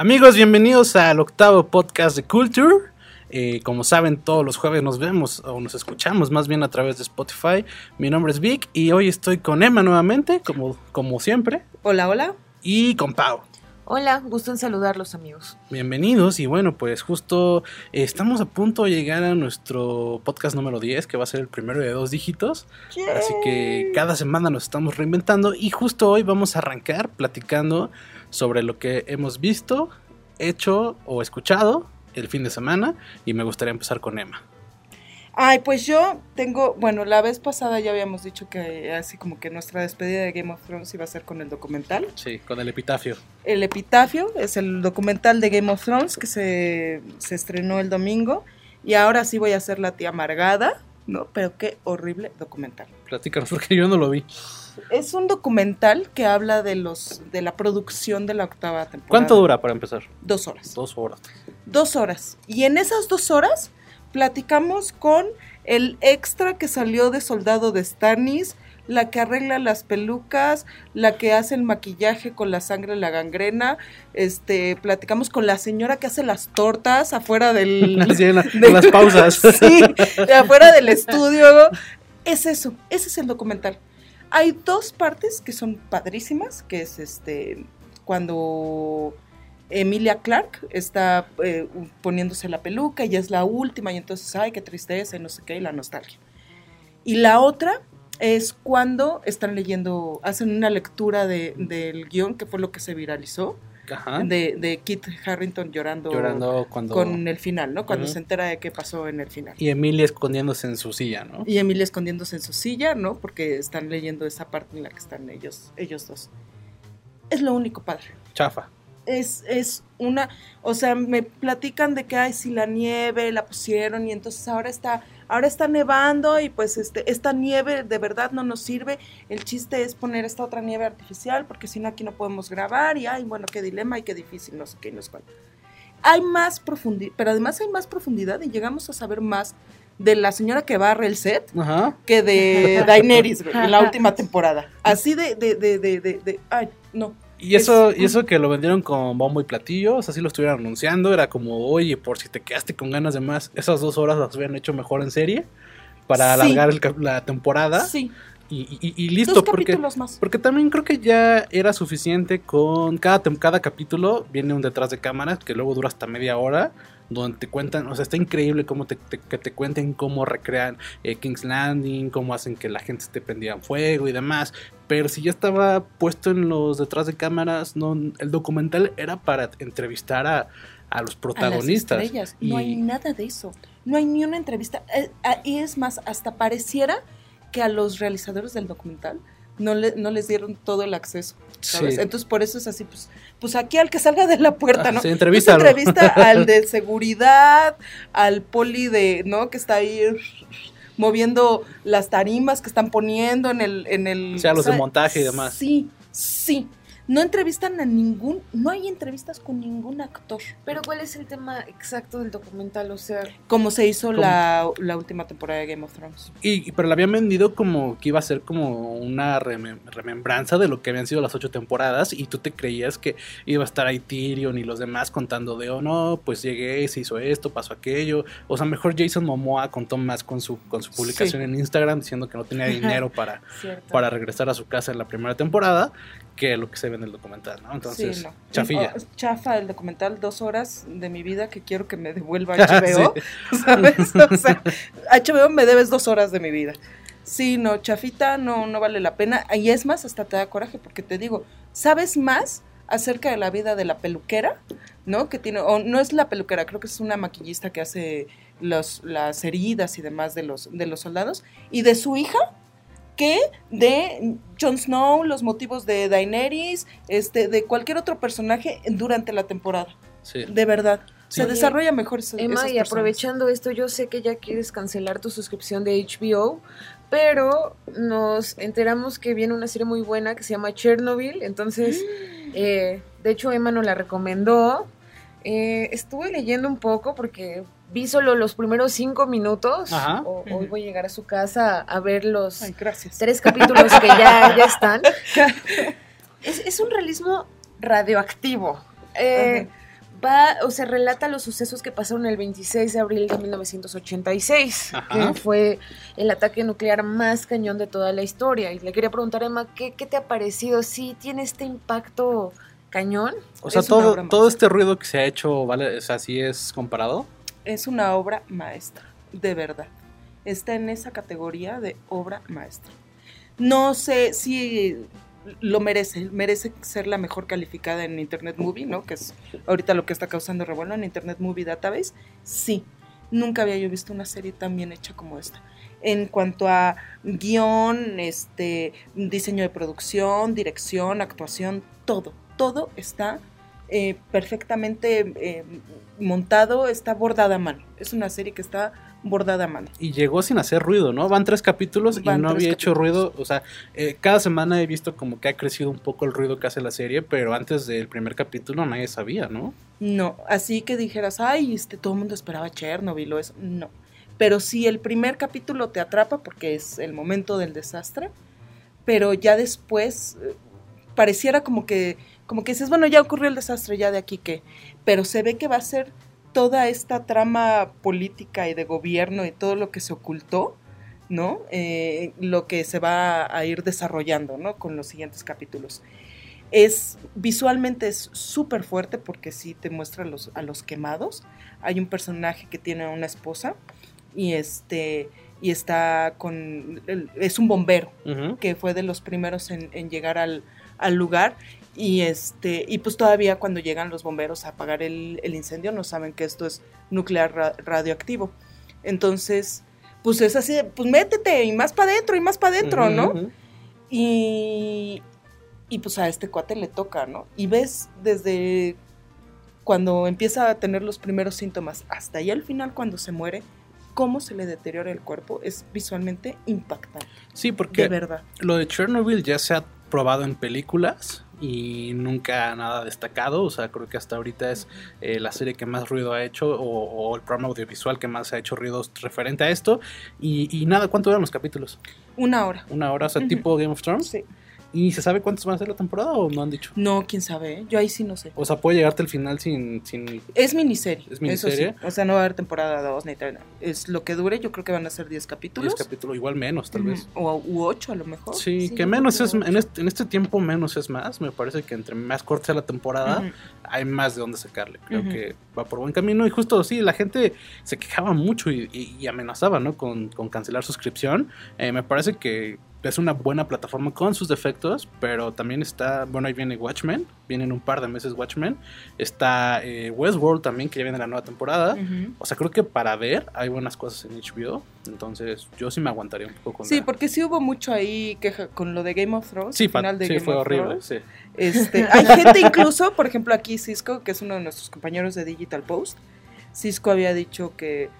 Amigos, bienvenidos al octavo podcast de Culture. Eh, como saben, todos los jueves nos vemos o nos escuchamos más bien a través de Spotify. Mi nombre es Vic y hoy estoy con Emma nuevamente, como, como siempre. Hola, hola. Y con Pau. Hola, gusto en saludarlos amigos. Bienvenidos y bueno, pues justo eh, estamos a punto de llegar a nuestro podcast número 10, que va a ser el primero de dos dígitos. Así que cada semana nos estamos reinventando y justo hoy vamos a arrancar platicando sobre lo que hemos visto, hecho o escuchado el fin de semana y me gustaría empezar con Emma. Ay, pues yo tengo, bueno, la vez pasada ya habíamos dicho que así como que nuestra despedida de Game of Thrones iba a ser con el documental. Sí, con el epitafio. El epitafio es el documental de Game of Thrones que se, se estrenó el domingo y ahora sí voy a hacer la tía amargada, ¿no? Pero qué horrible documental. Platícanos porque yo no lo vi. Es un documental que habla de los de la producción de la octava temporada. ¿Cuánto dura para empezar? Dos horas. Dos horas. Dos horas. Y en esas dos horas platicamos con el extra que salió de Soldado de Stannis, la que arregla las pelucas, la que hace el maquillaje con la sangre la gangrena, este, platicamos con la señora que hace las tortas afuera del... En las pausas. sí, de afuera del estudio. Es eso, ese es el documental. Hay dos partes que son padrísimas, que es este, cuando Emilia Clark está eh, poniéndose la peluca y es la última y entonces, ay, qué tristeza y no sé qué, y la nostalgia. Y la otra es cuando están leyendo, hacen una lectura de- del guion, que fue lo que se viralizó, Ajá. de, de Kit Harrington llorando, Llorando cuando... con el final, ¿no? Cuando se entera de qué pasó en el final. Y Emilia escondiéndose en su silla, ¿no? Y Emilia escondiéndose en su silla, ¿no? Porque están leyendo esa parte en la que están ellos, ellos dos. Es lo único padre. Chafa. Es, es una, o sea, me platican de que ay, si la nieve la pusieron y entonces ahora está, ahora está nevando y pues este, esta nieve de verdad no nos sirve. El chiste es poner esta otra nieve artificial porque si no aquí no podemos grabar y ay, bueno, qué dilema y qué difícil, no sé qué, no sé cuál. Hay más profundidad, pero además hay más profundidad y llegamos a saber más de la señora que barre el set Ajá. que de Daenerys en la última temporada. Así de, de, de, de, de, de- ay, no. Y eso, Es- y eso que lo vendieron con bombo y platillo, o sea, así lo estuvieron anunciando, era como, oye, por si te quedaste con ganas de más, esas dos horas las hubieran hecho mejor en serie para Sí. alargar el la temporada Sí, y, y- y listo, dos porque, capítulos más. porque también creo que ya era suficiente con cada, cada capítulo, viene un detrás de cámaras que luego dura hasta media hora, donde te cuentan, o sea, está increíble cómo te, te- que te cuenten cómo recrean eh, King's Landing, cómo hacen que la gente esté prendida en fuego y demás. Pero si ya estaba puesto en los detrás de cámaras, no, el documental era para entrevistar a, a los protagonistas. A las estrellas. Y- No hay nada de eso. No hay ni una entrevista. Eh, ah, Y es más, hasta pareciera que a los realizadores del documental no, le- no les dieron todo el acceso. ¿sabes? Sí. Entonces por eso es así, pues, pues aquí al que salga de la puerta, Ah, ¿no? sí, Pues entrevístalo. entrevista al de seguridad, al poli de, ¿no? Que está ahí moviendo las tarimas que están poniendo en el... En el O sea, los de montaje y demás. Sí, sí. No entrevistan a ningún, no hay entrevistas con ningún actor. Pero ¿cuál es el tema exacto del documental? O sea, Como se hizo la, la última temporada de Game of Thrones. Y, y- pero la habían vendido como que iba a ser como una remem- remembranza de lo que habían sido las ocho temporadas y tú te creías que iba a estar ahí Tyrion y los demás contando de, oh no, pues llegué, se hizo esto, pasó aquello. O sea, mejor Jason Momoa contó más con su, con su publicación Sí. en Instagram diciendo que no tenía dinero para, para regresar a su casa en la primera temporada que lo que se ve en el documental, ¿no? Entonces, Sí, no. chafilla. Oh, chafa el documental, dos horas de mi vida que quiero que me devuelva HBO. Sí. ¿Sabes? O sea, HBO me debes dos horas de mi vida. Sí, no, chafita no, no vale la pena. Y es más, hasta te da coraje porque te digo, ¿sabes más acerca de la vida de la peluquera? ¿No? Que tiene, o no es la peluquera, creo que es una maquillista que hace los, las heridas y demás de los, de los soldados. Y de su hija, que de Jon Snow, los motivos de Daenerys, este, de cualquier otro personaje durante la temporada. Sí. De verdad. Se desarrolla mejor ese- Emma, esas y aprovechando esto, yo sé que ya quieres cancelar tu suscripción de HBO, pero nos enteramos que viene una serie muy buena que se llama Chernobyl, entonces, eh, de hecho Emma nos la recomendó. Eh, estuve leyendo un poco porque vi solo los primeros cinco minutos. Ajá. O- hoy voy a llegar a su casa a ver los Ay, tres capítulos que ya, ya están. Es, es un realismo radioactivo. Eh, va, o sea, relata los sucesos que pasaron el 26 de abril de 1986, Ajá. que fue el ataque nuclear más cañón de toda la historia. Y le quería preguntar, Emma, ¿qué, qué te ha parecido? ¿Sí tiene este impacto cañón? O sea, todo, todo este ruido que se ha hecho, ¿vale? O sea, sí es comparado. Es una obra maestra, de verdad. Está en esa categoría de obra maestra. No sé si lo merece, merece ser la mejor calificada en Internet Movie, ¿no? Que es ahorita lo que está causando revuelo en Internet Movie Database. Sí, nunca había yo visto una serie tan bien hecha como esta. En cuanto a guion, este, diseño de producción, dirección, actuación, todo, todo está eh, perfectamente eh, montado, está bordada a mano. Es una serie que está bordada a mano. Y llegó sin hacer ruido, ¿no? Van tres capítulos Van y no había hecho ruido. O sea, eh, cada semana he visto como que ha crecido un poco el ruido que hace la serie, pero antes del primer capítulo nadie sabía, ¿no? No, así que dijeras, ay, este, todo el mundo esperaba Chernobyl o eso. No. Pero sí, el primer capítulo te atrapa porque es el momento del desastre, pero ya después eh, pareciera como que, como que dices, bueno, ya ocurrió el desastre, ya de aquí que, pero se ve que va a ser toda esta trama política y de gobierno y todo lo que se ocultó, ¿no? Eh, lo que se va a ir desarrollando, ¿no? Con los siguientes capítulos. Es visualmente es súper fuerte porque sí te muestra a los, a los quemados. Hay un personaje que tiene una esposa y este y está con es un bombero Ujú. que fue de los primeros en, en llegar al, al lugar y este y pues todavía cuando llegan los bomberos a apagar el, el incendio no saben que esto es nuclear ra- radioactivo entonces pues es así de, pues métete y más para adentro y más para adentro no y, y pues a este cuate le toca, ¿no? Y ves desde cuando empieza a tener los primeros síntomas hasta allá al final cuando se muere, cómo se le deteriora el cuerpo es visualmente impactante, Sí, de porque verdad. lo de Chernobyl ya se ha probado en películas y nunca nada destacado. O sea, creo que hasta ahorita es eh, la serie que más ruido ha hecho o, o el programa audiovisual que más ha hecho ruidos referente a esto. Y, y nada, ¿cuánto duran los capítulos? Una hora. Una hora, o sea, tipo Game of Thrones. Sí. ¿Y se sabe cuántos van a ser la temporada o no han dicho? No, quién sabe, ¿eh? yo ahí sí no sé. O sea, puede llegarte al final sin... sin... Es miniserie. ¿Es eso miniserie? sí. O sea, no va a haber temporada 2 ni 3. Es lo que dure, yo creo que van a ser 10 capítulos. 10 capítulos, igual menos, tal vez. O u 8 a lo mejor. Sí, Sí, que menos es, en este, en este tiempo menos es más. Me parece que entre más corta sea la temporada, hay más de dónde sacarle. Creo que va por buen camino. Y justo sí, la gente se quejaba mucho y, y- y amenazaba, ¿no? Con, con cancelar suscripción. Eh, me parece que es una buena plataforma con sus defectos, pero también está, bueno, ahí viene Watchmen, vienen un par de meses Watchmen. Está eh, Westworld también, que ya viene la nueva temporada. O sea, creo que para ver hay buenas cosas en HBO. Entonces, yo sí me aguantaría un poco con Sí, la- porque sí hubo mucho ahí queja con lo de Game of Thrones. Sí, final de sí, Game fue of horrible. Thrones. Sí. Este, hay gente incluso, por ejemplo, aquí Cisco, que es uno de nuestros compañeros de Digital Post, Cisco había dicho que,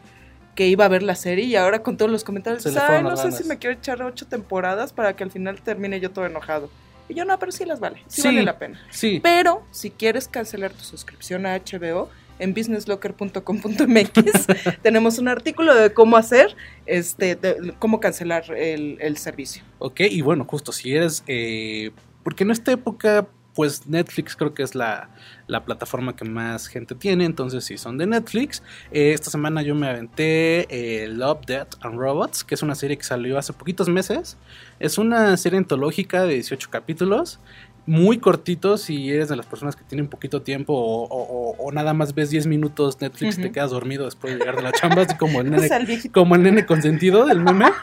que iba a ver la serie y ahora con todos los comentarios, Se "Ay, no sé ganas". si me quiero echar ocho temporadas para que al final termine yo todo enojado. Y yo no, pero sí las vale, sí, Sí. vale la pena. Sí, Pero si quieres cancelar tu suscripción a HBO, en businesslocker.com.mx tenemos un artículo de cómo hacer, este, de cómo cancelar el, el servicio. ok, y bueno, justo si eres, eh, porque en esta época, pues Netflix creo que es la, la plataforma que más gente tiene, entonces si son de Netflix, eh, esta semana yo me aventé eh, Love, Death and Robots, que es una serie que salió hace poquitos meses, es una serie antológica de 18 capítulos, muy cortitos si eres de las personas que tienen poquito tiempo o, o- o- o nada más ves 10 minutos Netflix y te quedas dormido después de llegar de la chamba, así como el nene como el nene consentido del meme.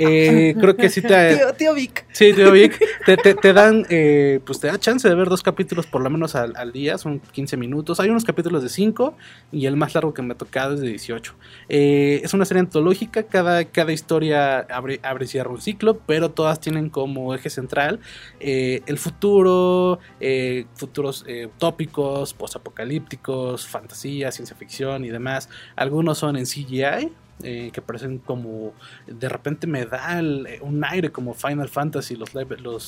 Eh, creo que sí te, tío, tío Vic. sí, tío Vic, te, te- te dan, eh, pues te da chance de ver dos capítulos por lo menos al, al día, son 15 minutos. Hay unos capítulos de 5 y el más largo que me ha tocado es de 18. Eh, es una serie antológica, cada, cada historia abre, abre y cierra un ciclo, pero todas tienen como eje central eh, el futuro, eh, futuros eh, utópicos, postapocalípticos, fantasía, ciencia ficción y demás. Algunos son en CGI. eh, que parecen como de repente me da el- eh, un aire como Final Fantasy los,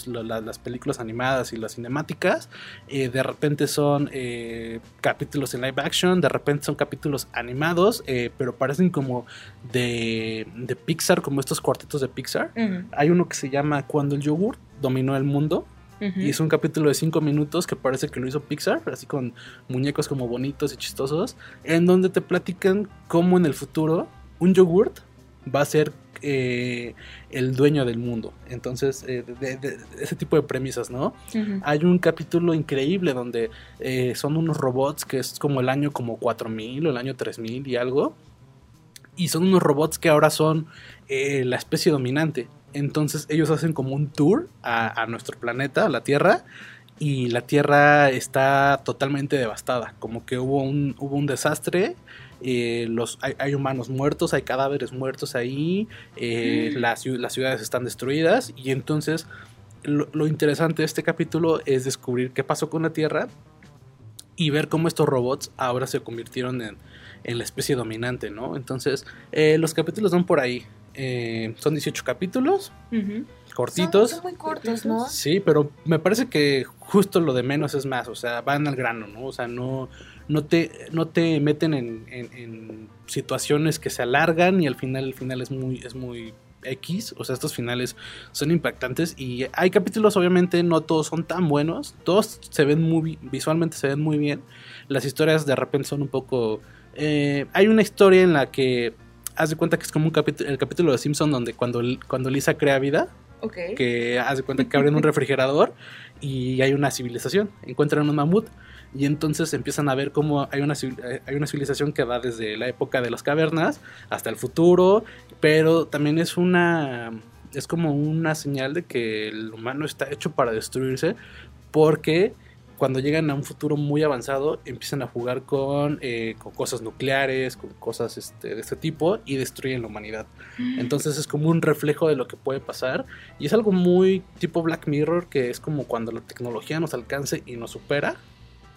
las películas animadas y las cinemáticas eh, de repente son eh, capítulos en live action de repente son capítulos animados eh, pero parecen como de, de Pixar como estos cuartetos de Pixar hay uno que se llama Cuando el yogur dominó el mundo. Y es un capítulo de cinco minutos que parece que lo hizo Pixar, así con muñecos como bonitos y chistosos, en donde te platican cómo en el futuro un yogurt va a ser eh, el dueño del mundo. Entonces, eh, de, de- de ese tipo de premisas, ¿no? Hay un capítulo increíble donde eh, son unos robots que es como el año como 4000 o el año 3000 y algo. Y son unos robots que ahora son la especie dominante. Entonces ellos hacen como un tour a, a nuestro planeta, a la Tierra. Y la Tierra está totalmente devastada. Como que hubo un, hubo un desastre. eh, los, hay, hay humanos muertos, hay cadáveres muertos ahí. eh, las, ciu- las ciudades están destruidas. Y entonces lo, lo interesante de este capítulo es descubrir qué pasó con la Tierra y ver cómo estos robots ahora se convirtieron en, en la especie dominante, ¿no? Entonces, eh, los capítulos van por ahí. Eh, son 18 capítulos, cortitos. Son, son muy cortos, ¿no? Sí, pero me parece que justo lo de menos es más, o sea, van al grano, ¿no? O sea, no, no, te, no te meten en, en- en situaciones que se alargan y al final el final es muy, es muy X, o sea, estos finales son impactantes y hay capítulos, obviamente, no todos son tan buenos, todos se ven muy, visualmente se ven muy bien, las historias de repente son un poco... eh, hay una historia en la que... Haz de cuenta que es como un capítulo, el capítulo de Simpson donde cuando, cuando Lisa crea vida, Ok. que hace cuenta que abren un refrigerador y hay una civilización, encuentran un mamut y entonces empiezan a ver cómo hay una, hay una civilización que va desde la época de las cavernas hasta el futuro, pero también es una es como una señal de que el humano está hecho para destruirse porque cuando llegan a un futuro muy avanzado empiezan a jugar con, eh, con cosas nucleares, con cosas este, de este tipo y destruyen la humanidad. Entonces es como un reflejo de lo que puede pasar y es algo muy tipo Black Mirror que es como cuando la tecnología nos alcance y nos supera.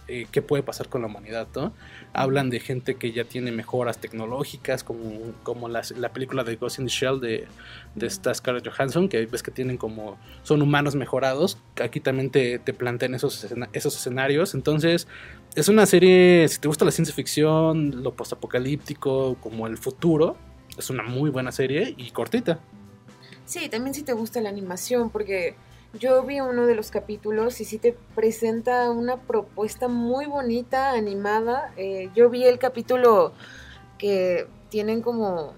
Eh, ¿Qué puede pasar con la humanidad? ¿no? Hablan de gente que ya tiene mejoras tecnológicas, como, como la película de Ghost in the Shell de, de esta Scarlett Johansson, que ves que tienen como. son humanos mejorados. Aquí también te, te plantean esos, esos escenarios. Entonces, es una serie. Si te gusta la ciencia ficción, lo postapocalíptico, como el futuro, es una muy buena serie y cortita. Sí, también si te gusta la animación, porque yo vi uno de los capítulos y sí te presenta una propuesta muy bonita, animada. Eh, yo vi el capítulo que tienen como,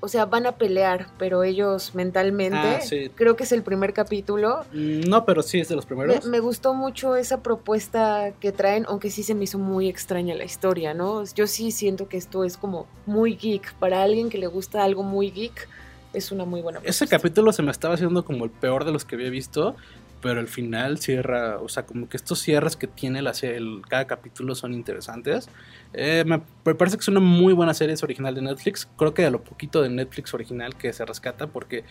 o sea, van a pelear, pero ellos mentalmente. Ah, sí. Creo que es el primer capítulo. Mm, No, pero sí es de los Me, primeros. me gustó mucho esa propuesta que traen, aunque sí se me hizo muy extraña la historia, ¿no? Yo sí siento que esto es como muy geek. Para alguien que le gusta algo muy geek, es una muy buena Ese propuesta. capítulo se me estaba haciendo como el peor de los que había visto, pero el final cierra, o sea, como que estos cierres que tiene la el- cada capítulo son interesantes. Eh, me, me parece que es una muy buena serie, es original de Netflix. Creo que de lo poquito de Netflix original que se rescata, porque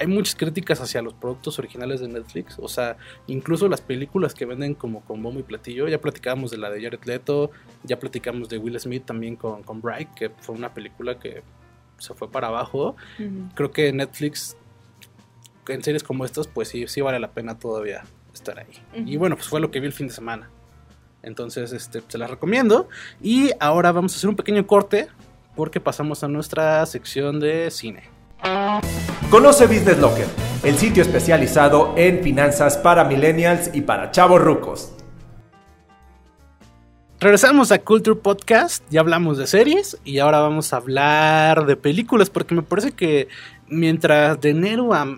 hay muchas críticas hacia los productos originales de Netflix, o sea, incluso las películas que venden como con bombo y platillo. Ya platicábamos de la de Jared Leto, ya platicamos de Will Smith también con, con Bright, que fue una película que se fue para abajo creo que Netflix en series como estas pues sí, sí vale la pena todavía estar ahí. Y bueno, pues fue lo que vi el fin de semana. Entonces, este, se las recomiendo. Y ahora vamos a hacer un pequeño corte porque pasamos a nuestra sección de cine. Conoce Business Locker, el sitio especializado en finanzas para millennials y para chavos rucos. Regresamos a Culture Podcast, ya hablamos de series y ahora vamos a hablar de películas porque me parece que mientras de enero a,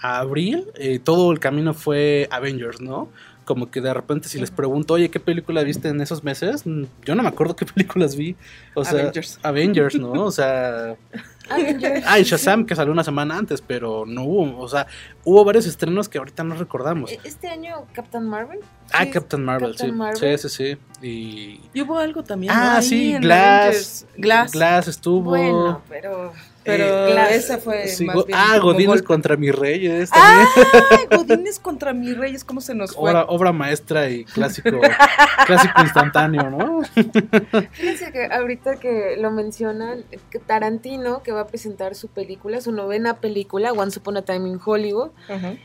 abril eh, todo el camino fue Avengers, ¿no? Como que de repente si les pregunto, oye, ¿qué película viste en esos meses? Mm, Yo no me acuerdo qué películas vi. O sea, Avengers. Avengers, ¿no? O sea, Avengers. ah, y Shazam que salió una semana antes, pero no hubo, o sea, hubo varios estrenos que ahorita no recordamos. E- Este año Captain Marvel. Ah, Sí, Captain Marvel, Captain sí. Marvel. Sí, sí, sí. Y Y hubo algo también. Ah, sí, Glass. Glass. Glass estuvo. Bueno, pero Pero Eh, esa fue sí, más Go- bien. ah, Godines golpe. contra mis reyes también. ¡Ay, Godines contra mis reyes! ¿Cómo se nos fue? obra, obra maestra y clásico, clásico instantáneo, ¿no? fíjense que ahorita que lo mencionan, que Tarantino, que va a presentar su película, su novena película, Once Upon a Time in Hollywood,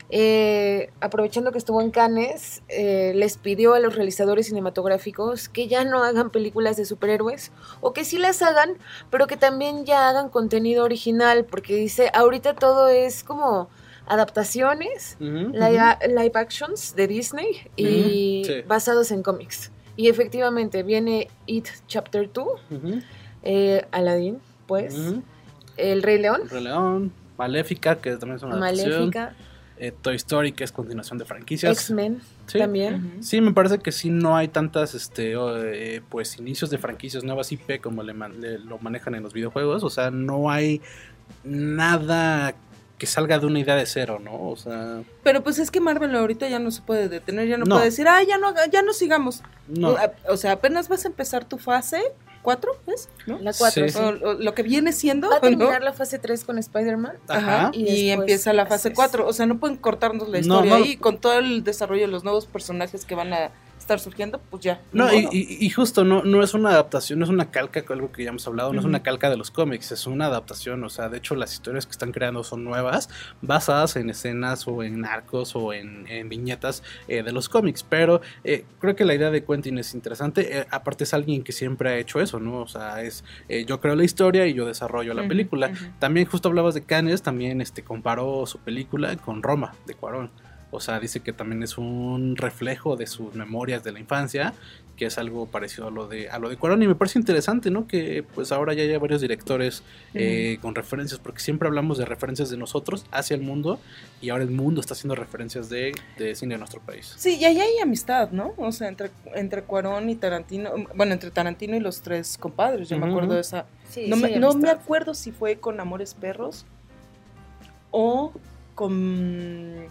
eh, aprovechando que estuvo en Cannes, eh, les pidió a los realizadores cinematográficos que ya no hagan películas de superhéroes o que sí las hagan, pero que también ya hagan contenido original, porque dice, ahorita todo es como adaptaciones, live, actions de Disney y sí. basados en cómics. Y efectivamente viene It Chapter 2, Ujú, eh, Aladdin, pues. El Rey León, Rey León, Maléfica, que también es una adaptación. Eh, Toy Story, que es continuación de franquicias. X-Men Sí. también. Sí, me parece que sí no hay tantas, este, eh, pues inicios de franquicias nuevas IP como le, man- le- lo manejan en los videojuegos. O sea, no hay nada que salga de una idea de cero, ¿no? O sea, Pero pues es que Marvel ahorita ya no se puede detener, ya no, No. puede decir, ah, ya no, ya no sigamos. no. O, o sea, apenas vas a empezar tu fase 4, ¿ves? ¿No? La 4, Sí. sí. O- o lo que viene siendo, Va a ¿no? terminar la fase 3 con Spider-Man. Ajá. Y, empieza la fase haces- 4. O sea, no pueden cortarnos la No, historia no. ahí con todo el desarrollo de los nuevos personajes que van a estar surgiendo, pues ya. No, y, y- justo no, no es una adaptación, no es una calca, algo que ya hemos hablado, no es una calca de los cómics, es una adaptación, o sea, de hecho las historias que están creando son nuevas, basadas en escenas o en arcos o en, en viñetas eh, de los cómics, pero eh, creo que la idea de Quentin es interesante, eh, aparte es alguien que siempre ha hecho eso, ¿no? O sea, es eh, yo creo la historia y yo desarrollo la película. También justo hablabas de Cannes, también este comparó su película con Roma de Cuarón. O sea, dice que también es un reflejo de sus memorias de la infancia, que es algo parecido a lo de a lo de Cuarón y me parece interesante, ¿no? Que pues ahora ya haya varios directores eh, con referencias, porque siempre hablamos de referencias de nosotros hacia el mundo y ahora el mundo está haciendo referencias de, de cine de nuestro país. Sí, y ahí hay amistad, ¿no? O sea, entre, entre Cuarón y Tarantino, bueno, entre Tarantino y los tres compadres, yo me acuerdo de esa. Sí, no sí, me, no me acuerdo si fue con Amores Perros o con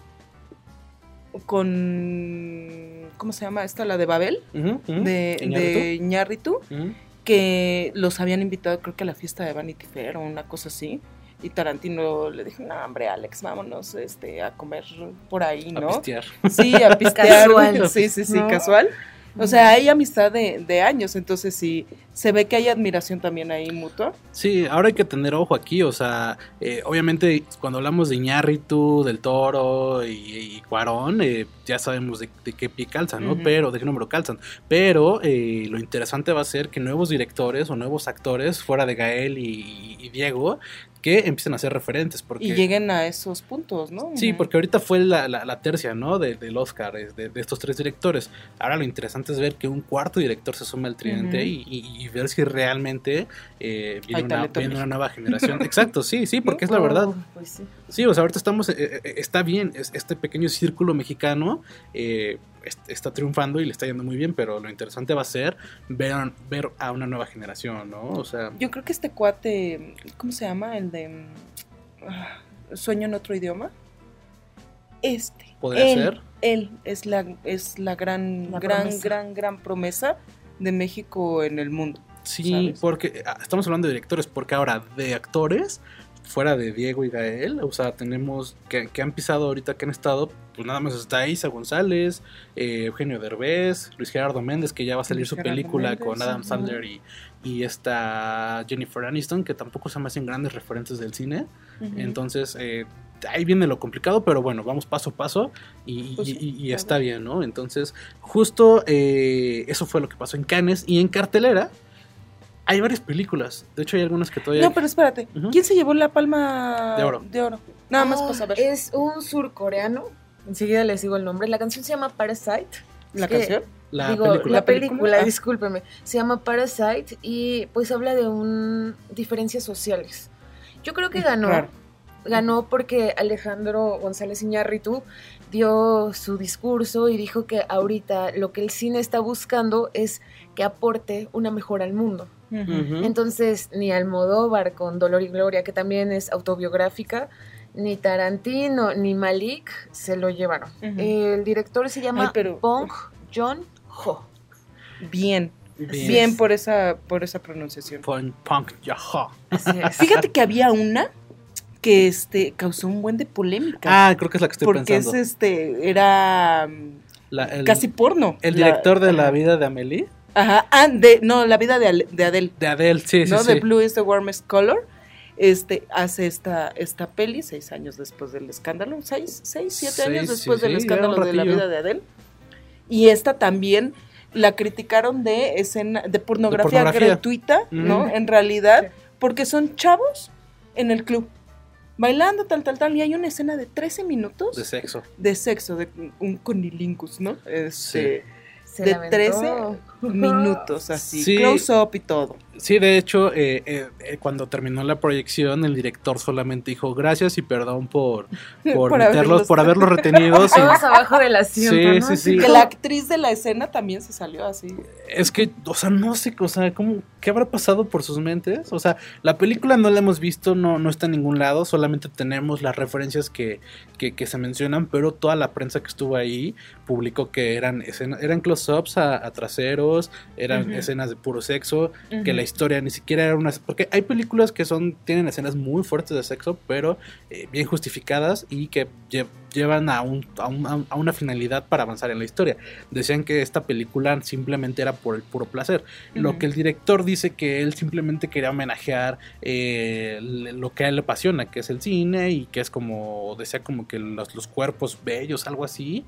con ¿cómo se llama esta? La de Babel, de, Iñárritu. de Iñárritu, Ujú. que los habían invitado creo que a la fiesta de Vanity Fair o una cosa así. Y Tarantino le dijo, no, hombre, Alex, vámonos este, a comer por ahí, A ¿no? pistear. Sí, a pistear. Casual. Sí, sí, sí, ¿No? casual. O sea, hay amistad de, de años, entonces sí, se ve que hay admiración también ahí mutua. Sí, ahora hay que tener ojo aquí, o sea, eh, obviamente cuando hablamos de Iñárritu, del Toro y, y Cuarón, eh, ya sabemos de, de qué pie calzan, ¿no? Pero, de qué número calzan. Pero eh, lo interesante va a ser que nuevos directores o nuevos actores, fuera de Gael y, y Diego, que empiecen a ser referentes, porque... Y lleguen a esos puntos, ¿no? Sí, porque ahorita fue la, la- la tercia, ¿no? De- del Oscar, de, de estos tres directores. Ahora lo interesante es ver que un cuarto director se suma al tridente y, y- y ver si realmente eh, viene, una, viene una nueva generación. Exacto, sí, sí, porque es la verdad. Oh, pues sí. Sí, o sea, ahorita estamos, eh, eh, está bien, es- este pequeño círculo mexicano eh, est- está triunfando y le está yendo muy bien, pero lo interesante va a ser ver, a- ver a una nueva generación, ¿no? O sea, Yo creo que este cuate, ¿cómo se llama? El de ah, Sueño en otro idioma. Este. ¿Podría él, ser? Él es la, es la gran, La gran, promesa. gran, gran promesa de México en el mundo. Sí, ¿sabes? porque ah, estamos hablando de directores, porque ahora de actores, fuera de Diego y Gael, o sea, tenemos que, que han pisado ahorita, que han estado, pues nada más está Isa González, eh, Eugenio Derbez, Luis Gerardo Méndez, que ya va a salir Luis su Gerardo película Méndez, con Adam. Sandler y, y esta Jennifer Aniston, que tampoco se me hacen grandes referentes del cine. Entonces, eh, ahí viene lo complicado, pero bueno, vamos paso a paso y, Pues y- sí, y- y a está bien, ¿no? Entonces, justo eh, eso fue lo que pasó en Cannes y en cartelera. Hay varias películas. De hecho, hay algunas que todavía. No, pero espérate. ¿Quién se llevó la palma De oro. Nada más Ah, para saber. Es un surcoreano. Enseguida les digo el nombre. La canción se llama Parasite. ¿La que- canción? la Digo, película. la película, película, ah. discúlpeme. Se llama Parasite y pues habla de un diferencias sociales. Yo creo que ganó. Claro. Ganó porque Alejandro González Iñárritu dio su discurso y dijo que ahorita lo que el cine está buscando es que aporte una mejora al mundo. Entonces, ni Almodóvar con Dolor y Gloria, que también es autobiográfica, ni Tarantino, ni Malik se lo llevaron. El director se llama Ay, pero- Bong Joon Ho. Bien. Bien. Bien por esa, por esa pronunciación. Punk, punk, yaha. Fíjate que había una que este causó un buen de polémica. Ah, creo que es la que estoy porque pensando. es este, era mm, La- el, casi porno. el La- director de la vida de Amelie. Ajá, ah, de, no, la vida de, de Adele. De Adele, sí, sí, ¿no? sí. De Blue is the warmest color. Este, hace esta, esta peli seis años después del escándalo, seis, seis, siete Seis, años sí, después sí, del escándalo de la vida de Adele. Y esta también la criticaron de escena, de pornografía, pornografía. gratuita, ¿no? En realidad, Sí. porque son chavos en el club, bailando, tal, tal, tal, y hay una escena de 13 minutos De sexo. de sexo, de un conilingus, ¿no? Este, Se de lamentó. 13 minutos, así, Sí. close up y todo. Sí, de hecho, eh, eh, eh, cuando terminó la proyección, el director solamente dijo gracias y perdón por, por, Por meterlos, haberlos- por haberlos retenidos. y- Todos abajo del asiento, Sí, ¿no? sí, sí. Que la actriz de la escena también se salió así. Es que, o sea, no sé, o sea, ¿cómo, ¿qué habrá pasado por sus mentes? O sea, la película no la hemos visto, no, no está en ningún lado, solamente tenemos las referencias que, que, que se mencionan, pero toda la prensa que estuvo ahí publicó que eran, escena- eran close-ups a, a traseros, eran escenas de puro sexo, que Ujú. Historia ni siquiera era una... Porque hay películas que son tienen escenas muy fuertes de sexo, pero eh, bien justificadas y que llevan a, un, a, un- a una finalidad para avanzar en la historia. Decían que esta película simplemente era por el puro placer. Lo que el director dice que él simplemente quería homenajear eh, lo que a él le apasiona, que es el cine y que es como, decía como que los, los cuerpos bellos, algo así.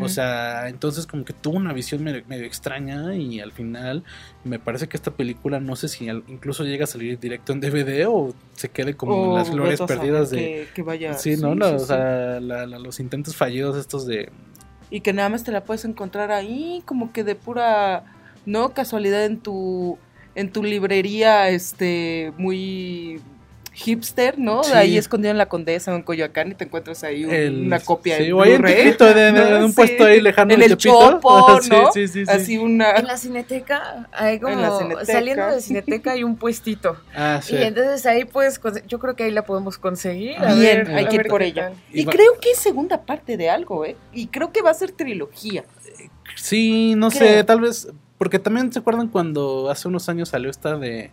O sea, entonces como que tuvo una visión medio, medio extraña y al final me parece que esta película no sé si incluso llega a salir directo en DVD o se quede como en las glorias saber perdidas de... Que, vaya. Sí, ¿no? La- sí, o sí. sea, la- la- los intentos fallidos estos de... Y que nada más te la puedes encontrar ahí, como que de pura, no casualidad en tu, en tu librería, este, muy hipster, ¿no? Sí. Ahí escondido en la Condesa o en Coyoacán y te encuentras ahí un- el- una copia sí, en o ahí en Blu-ray, Tepito, de, ¿no? un Sí. puesto ahí lejano En el. Chopo, Sí, ¿no? sí, sí, sí. Así una... En la cineteca, hay como, En la Cineteca. saliendo de cineteca hay un puestito. Ah, sí. Y entonces ahí puedes, yo creo que ahí la podemos conseguir. a Bien, ver- hay a que ir por ella. Y creo que es segunda parte de algo, ¿eh? Y creo que va a ser trilogía. Sí, no sé, tal vez. Porque también se acuerdan cuando hace unos años salió esta de.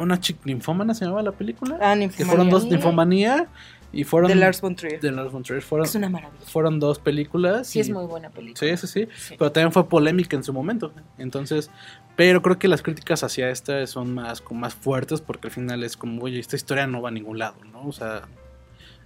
Una chick ninfómana se llamaba la película. Ah, que fueron dos, Ninfomanía. Ninfomanía. Y fueron. De Lars von Trier. de Lars von Trier, Fueron, Es una maravilla. fueron dos películas. Sí, y- es muy buena película. Sí, sí, sí. Sí. Pero también fue polémica en su momento. Entonces, pero creo que las críticas hacia esta son más, como más fuertes porque al final es como, oye, esta historia no va a ningún lado, ¿no? O sea,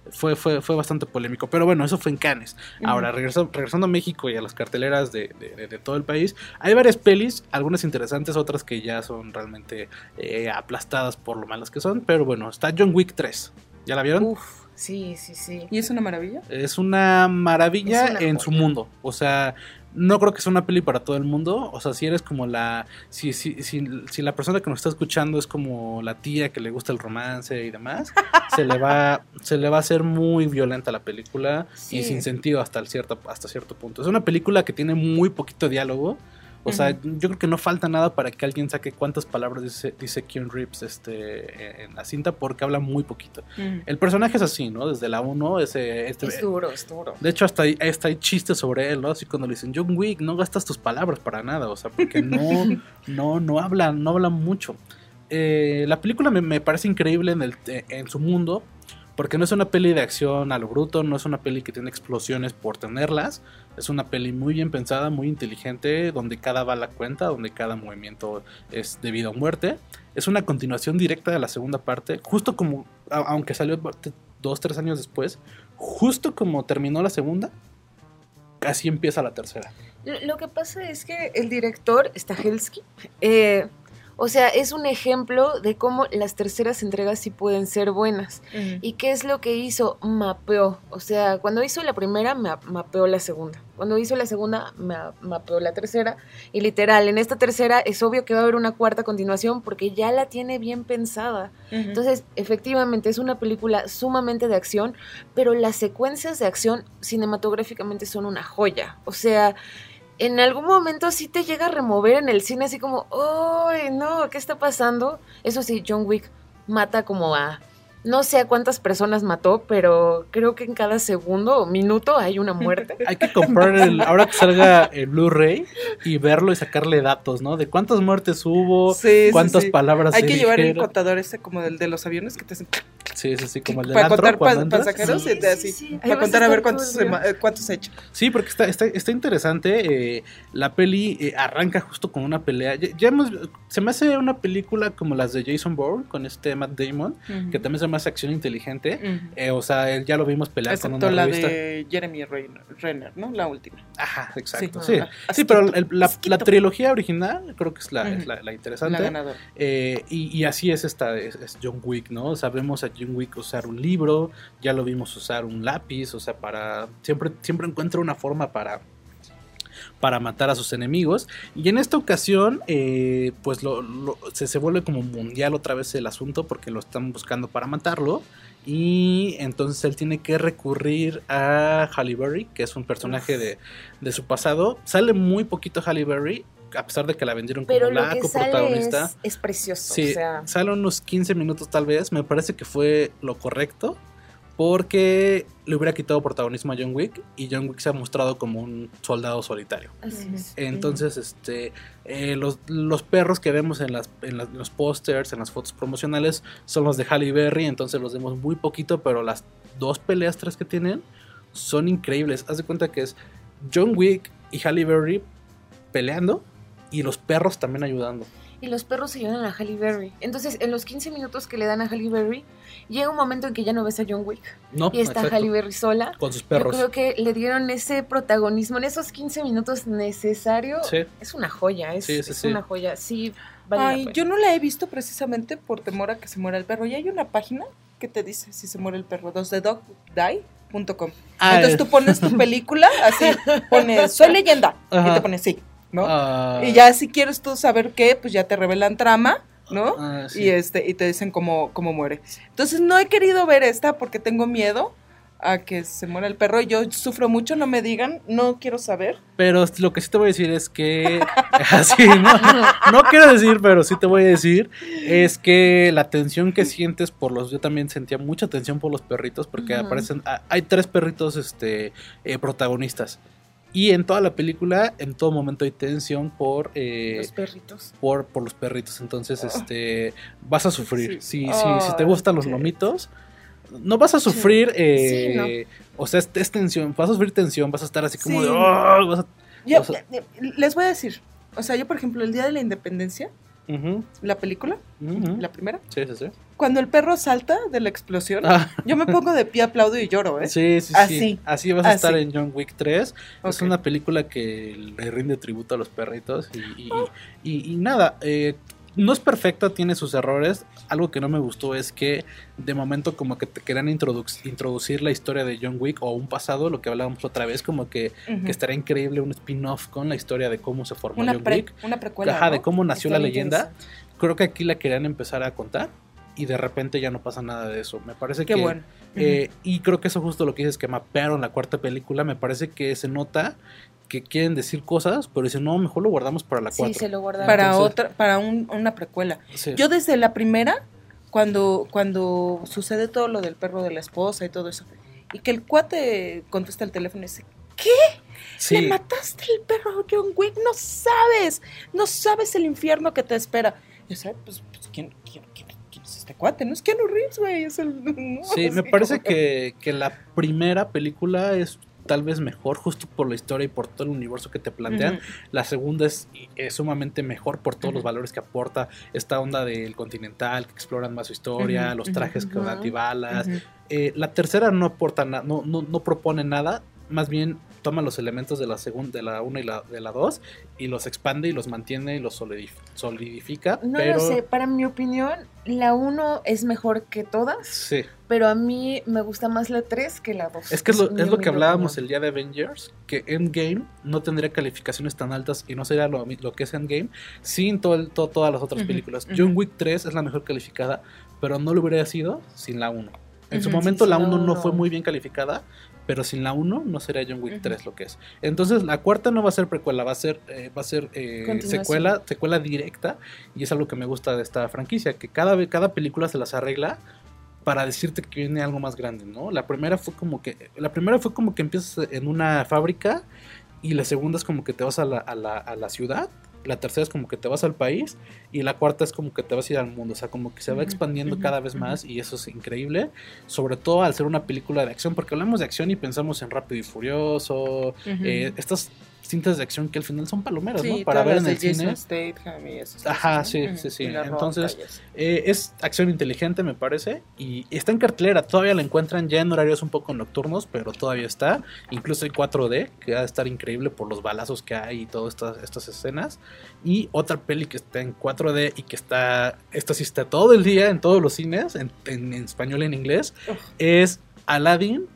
fue, fue, fue bastante polémico. Pero bueno, eso fue en Cannes. Ahora, regreso- regresando a México y a las carteleras de, de- de- de todo el país, hay varias pelis, algunas interesantes, otras que ya son realmente eh, aplastadas por lo malas que son. Pero bueno, está John Wick 3. ¿Ya la vieron? Uf, sí, sí, sí. ¿Y es una maravilla? Es una maravilla Es una en joya. su mundo. O sea, no creo que sea una peli para todo el mundo. O sea, si eres como la. Si, si, si, si la persona que nos está escuchando es como la tía que le gusta el romance y demás, se le va se le va a hacer muy violenta la película y sin sentido hasta, el cierto, hasta cierto punto. Es una película que tiene muy poquito diálogo. O sea, yo creo que no falta nada para que alguien saque cuántas palabras dice, dice Keanu Reeves este, en la cinta porque habla muy poquito. El personaje es así, ¿no? Desde la 1, ese, este, Es duro, es duro. de hecho, hasta hay, hasta hay chistes sobre él, ¿no? Así cuando le dicen, John Wick, no gastas tus palabras para nada, o sea, porque no, no, no habla, no habla mucho. Eh, la película me, me parece increíble en, el, en su mundo, porque no es una peli de acción a lo bruto, no es una peli que tiene explosiones por tenerlas, es una peli muy bien pensada, muy inteligente, donde cada bala cuenta, donde cada movimiento es de vida o muerte. Es una continuación directa de la segunda parte, justo como, aunque salió dos, tres años después, justo como terminó la segunda, así empieza la tercera. Lo que pasa es que el director, Stahelski, eh, o sea, es un ejemplo de cómo las terceras entregas sí pueden ser buenas. ¿Y qué es lo que hizo? Mapeó. O sea, cuando hizo la primera, ma- mapeó la segunda. Cuando hizo la segunda, ma- mapeó la tercera. Y literal, en esta tercera es obvio que va a haber una cuarta continuación porque ya la tiene bien pensada. Entonces, efectivamente, es una película sumamente de acción, pero las secuencias de acción cinematográficamente son una joya. O sea, en algún momento sí te llega a remover en el cine, así como, ¡ay, no! ¿Qué está pasando? Eso sí, John Wick mata como a. No sé a cuántas personas mató, pero creo que en cada segundo o minuto hay una muerte. Hay que comprar el, ahora que salga el Blu-ray y verlo y sacarle datos, ¿no? De cuántas muertes hubo, Sí, cuántas sí. palabras Hay se que llevar el contador ese como del de los aviones que te hacen Sí, sí, sí, como el del para antro, contar cuando pa- pasajeros Sí, y de sí, así. sí. Para contar a ver cuántos, eh, cuántos he hecho. Sí, porque está, está, está interesante. eh, la peli eh, arranca justo con una pelea. Ya, ya hemos, se me hace una película como las de Jason Bourne con este Matt Damon, que también se me hace acción inteligente. Ujú. Eh, o sea, él ya lo vimos pelear con Excepto una la revista. de Jeremy Renner, Renner, ¿no? La última. Ajá, exacto. Sí. Sí, Ah, sí, pero el- la, la trilogía original creo que es la, es Ujú. la, la La interesante. ganadora. Eh, y, y así es esta, es, es John Wick, ¿no? Sabemos a John John Wick usar un libro, ya lo vimos usar un lápiz, o sea, para siempre siempre encuentra una forma para para matar a sus enemigos. Y en esta ocasión, eh, pues lo, lo- se, se vuelve como mundial otra vez el asunto porque lo están buscando para matarlo. Y entonces él tiene que recurrir a Halle Berry, que es un personaje de, de su pasado. Sale muy poquito Halle Berry, a pesar de que la vendieron como Pero la coprotagonista. es, es precioso. Sí, O sea, sale unos 15 minutos tal vez. Me parece que fue lo correcto. Porque le hubiera quitado protagonismo a John Wick. Y John Wick se ha mostrado como un soldado solitario. así es. Entonces, este, eh, los, los perros que vemos en, las, en las- en los pósters, en las fotos promocionales, son los de Halle Berry. Entonces los vemos muy poquito, pero las dos peleas, tres que tienen, son increíbles. Haz de cuenta que es John Wick y Halle Berry peleando y los perros también ayudando. Y los perros se ayudan a Halle Berry. Entonces, en los 15 minutos que le dan a Halle Berry, llega un momento en que ya no ves a John Wick. No, Y está exacto, Halle Berry sola. con sus Yo perros. creo que le dieron ese protagonismo en esos 15 minutos necesario. Sí. Es una joya, es, Sí, sí, es sí. una joya. Sí, vale Ay, yo no la he visto precisamente por temor a que se muera el perro. Y hay una página que te dice si se muere el perro, 2thedogdie.com. Ah, Entonces tú pones tu película, así, pones, soy leyenda, y te pones sí, ¿no? ah, Y ya si quieres tú saber qué, pues ya te revelan trama, ¿no? ah, sí. Y este, y te dicen cómo, cómo muere. Entonces no he querido ver esta porque tengo miedo a que se muera el perro. Yo sufro mucho, no me digan, no quiero saber. Pero lo que sí te voy a decir es que. así, no, no quiero decir, pero sí te voy a decir. Es que la tensión que sientes por los. Yo también sentía mucha tensión por los perritos. Porque aparecen. ah, Hay tres perritos este, eh, protagonistas. Y en toda la película, en todo momento hay tensión por. eh, Los perritos. por, por los perritos. Entonces, este. Vas a sufrir. Si, si, Ah, si te gustan los lomitos. No vas a sufrir. eh, Sí, O sea, es, es tensión. Vas a sufrir tensión. Vas a estar así como de. "Oh", vas a- Yo, eh, eh, les voy a decir, o sea, yo por ejemplo, el Día de la Independencia, La película, la primera, Sí, sí, sí. cuando el perro salta de la explosión, Ah, yo me pongo de pie, aplaudo y lloro, ¿eh? sí, sí, sí. Así. Así vas a Así. estar en John Wick 3. Es una película que le rinde tributo a los perritos. Y, y- Oh. y- y nada, eh, no es perfecta, tiene sus errores. Algo que no me gustó es que de momento como que te querían introduc- introducir la historia de John Wick o un pasado, lo que hablábamos otra vez, como que, que estaría increíble un spin-off con la historia de cómo se formó una, John Wick. una precuela. Ajá, ¿no? de cómo nació la leyenda. Creo que aquí la querían empezar a contar y de repente ya no pasa nada de eso. Me parece Qué que... bueno. Eh, y creo que eso justo lo que dices que mapearon la cuarta película. Me parece que se nota que quieren decir cosas, pero dicen, no, mejor lo guardamos para la Sí, cuatro. se lo guardaron. para entonces- otra, para un- una precuela. Sí. Yo desde la primera, cuando, cuando sucede todo lo del perro de la esposa y todo eso, y que el cuate contesta el teléfono y dice, Sí. le mataste el perro John Wick, no sabes, no sabes el infierno que te espera. Yo, "¿Sabes? pues, pues, ¿quién, quién, quién, quién es este cuate? No es Keanu Reeves, güey, es el... no, Sí, me parece como que, que la primera película es tal vez mejor justo por la historia y por todo el universo que te plantean. La segunda es, es sumamente mejor por todos los valores que aporta esta onda del continental, que exploran más su historia, los trajes con antibalas. Eh, la tercera no aporta nada, no, no, no propone nada, más bien toma los elementos de la segunda, de la 1 y la, de la 2 y los expande y los mantiene y los solidif- solidifica. No pero lo sé, para mi opinión, la 1 es mejor que todas, sí, pero a mí me gusta más la 3 que la 2. es que es lo, es lo que hablábamos opinión. el día de Avengers, que Endgame no tendría calificaciones tan altas y no sería lo, lo que es Endgame sin todo el- to- todas las otras películas. ujú. John Wick 3 es la mejor calificada, pero no lo hubiera sido sin la 1. En su Ujú, momento sí, la sin la 1 no uno. fue muy bien calificada, pero sin la 1 no sería John Wick Ujú. 3 lo que es. Entonces la cuarta no va a ser precuela, va a ser, eh, va a ser eh, secuela, secuela directa y es algo que me gusta de esta franquicia, que cada, cada película se las arregla para decirte que viene algo más grande, ¿no? La primera fue como que, la primera fue como que empiezas en una fábrica y la segunda es como que te vas a la, a la, a la ciudad. La tercera es como que te vas al país y la cuarta es como que te vas a ir al mundo, o sea, como que se va expandiendo cada vez más y eso es increíble, sobre todo al ser una película de acción, porque hablamos de acción y pensamos en Rápido y Furioso, eh, estas cintas de acción que al final son palomeras, Sí, ¿no? Para ver en el cine. Statham y esas Ajá, sí, sí, sí. Entonces, eso. Eh, es acción inteligente, me parece. Y está en cartelera. Todavía la encuentran ya en horarios un poco nocturnos, pero todavía está. Incluso hay 4D, que va a estar increíble por los balazos que hay y todas estas, estas escenas. Y otra peli que está en 4D y que está. Esta sí está todo el día en todos los cines, en, en- en español y en inglés. Uf. Es Aladdin.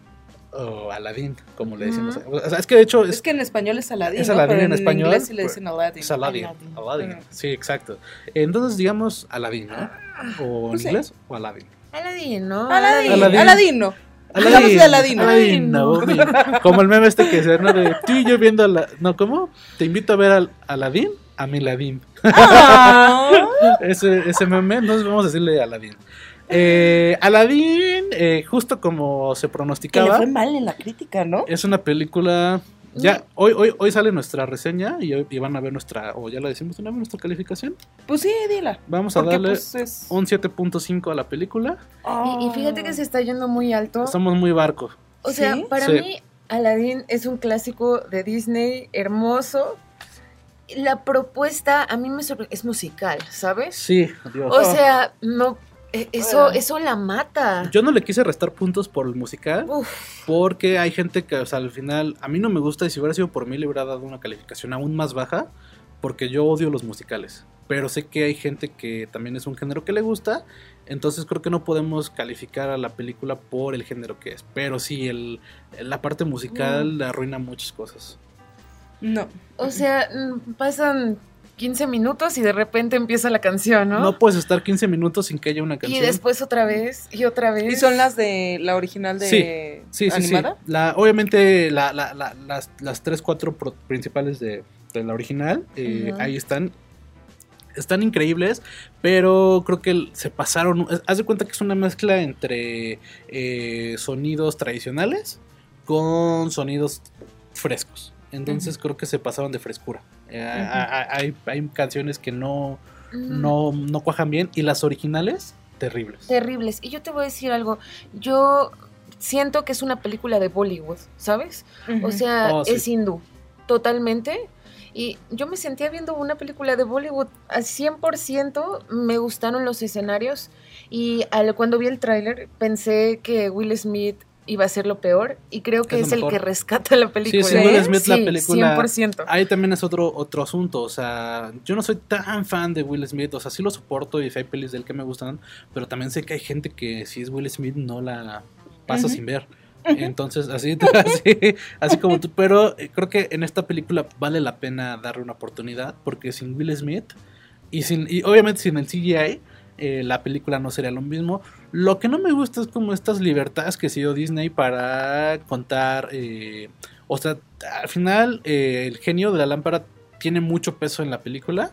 O Aladdin, como le decimos. Ujú. O sea, es que de hecho Es es, que en español es Aladdin. es ¿no? Aladdin Pero en español, inglés sí le pero- dicen Aladdin. es Aladdin. Aladdin. Aladdin. Sí, exacto. Entonces, digamos Aladdin, ¿no? O en No sé. inglés o Aladdin. Aladdin, ¿no? Aladdin. Aladín. Aladino. Hablamos de Aladino. Aladino. Como el meme este que se ¿no? de tú y yo viendo a la... No, ¿cómo? Te invito a ver al Aladín, a Miladín. Ah. Ese, ese meme, entonces vamos a decirle Aladín. Eh, Aladín, eh, justo como se que le pronosticaba, fue mal en la crítica, ¿no? es una película... Ya, hoy, hoy, hoy sale nuestra reseña y, hoy- y van a ver nuestra, o ya la decimos una vez, nuestra calificación. Pues sí, dila. Vamos a Porque darle pues es... un 7.5 a la película. Y, y fíjate que se está yendo muy alto. Somos muy barco. O sea, ¿Sí? para Sí. mí, Aladdin es un clásico de Disney hermoso. La propuesta a mí me sorprende. Es musical, ¿sabes? Sí, Dios. O sea, no. Eh, Eso, eso la mata. Yo no le quise restar puntos por el musical. Uf, Porque hay gente que, o sea, al final, a mí no me gusta y si hubiera sido por mí le hubiera dado una calificación aún más baja, porque yo odio los musicales. Pero sé que hay gente que también es un género que le gusta, entonces creo que no podemos calificar a la película por el género que es. Pero sí, el, la parte musical le arruina muchas cosas. No. o sea, mm, pasan 15 minutos y de repente empieza la canción, ¿no? ¿no? puedes estar 15 minutos sin que haya una y canción. después otra vez y otra vez. ¿Y son las de la original de Sí, sí, sí. animada? La, obviamente la, la- la- las, las tres, cuatro pro- principales de, de la original, eh, ahí están. Están increíbles, pero creo que se pasaron. Haz de cuenta que es una mezcla entre eh, sonidos tradicionales con sonidos frescos. Entonces creo que se pasaron de frescura. Eh, hay, hay canciones que no, Mm, no, no cuajan bien y las originales, terribles. terribles. Y yo te voy a decir algo. Yo siento que es una película de Bollywood, ¿sabes? O sea, Oh, sí. es hindú, totalmente. Y yo me sentía viendo una película de Bollywood al 100%, me gustaron los escenarios y al, cuando vi el tráiler pensé que Will Smith iba a ser lo peor y creo que Es el que rescata la película. sí, Will Smith, la película- 100%. Ahí también es otro, otro asunto, o sea, yo no soy tan fan de Will Smith, o sea, sí lo soporto y hay pelis del que me gustan, pero también sé que hay gente que si es Will Smith no la pasa sin ver. Entonces, así, así, así como tú, pero eh, creo que en esta película vale la pena darle una oportunidad, porque sin Will Smith y sin y obviamente sin el CGI, eh, la película no sería lo mismo. Lo que no me gusta es como estas libertades que se dio Disney para contar, eh, o sea, al final eh, el genio de la lámpara tiene mucho peso en la película,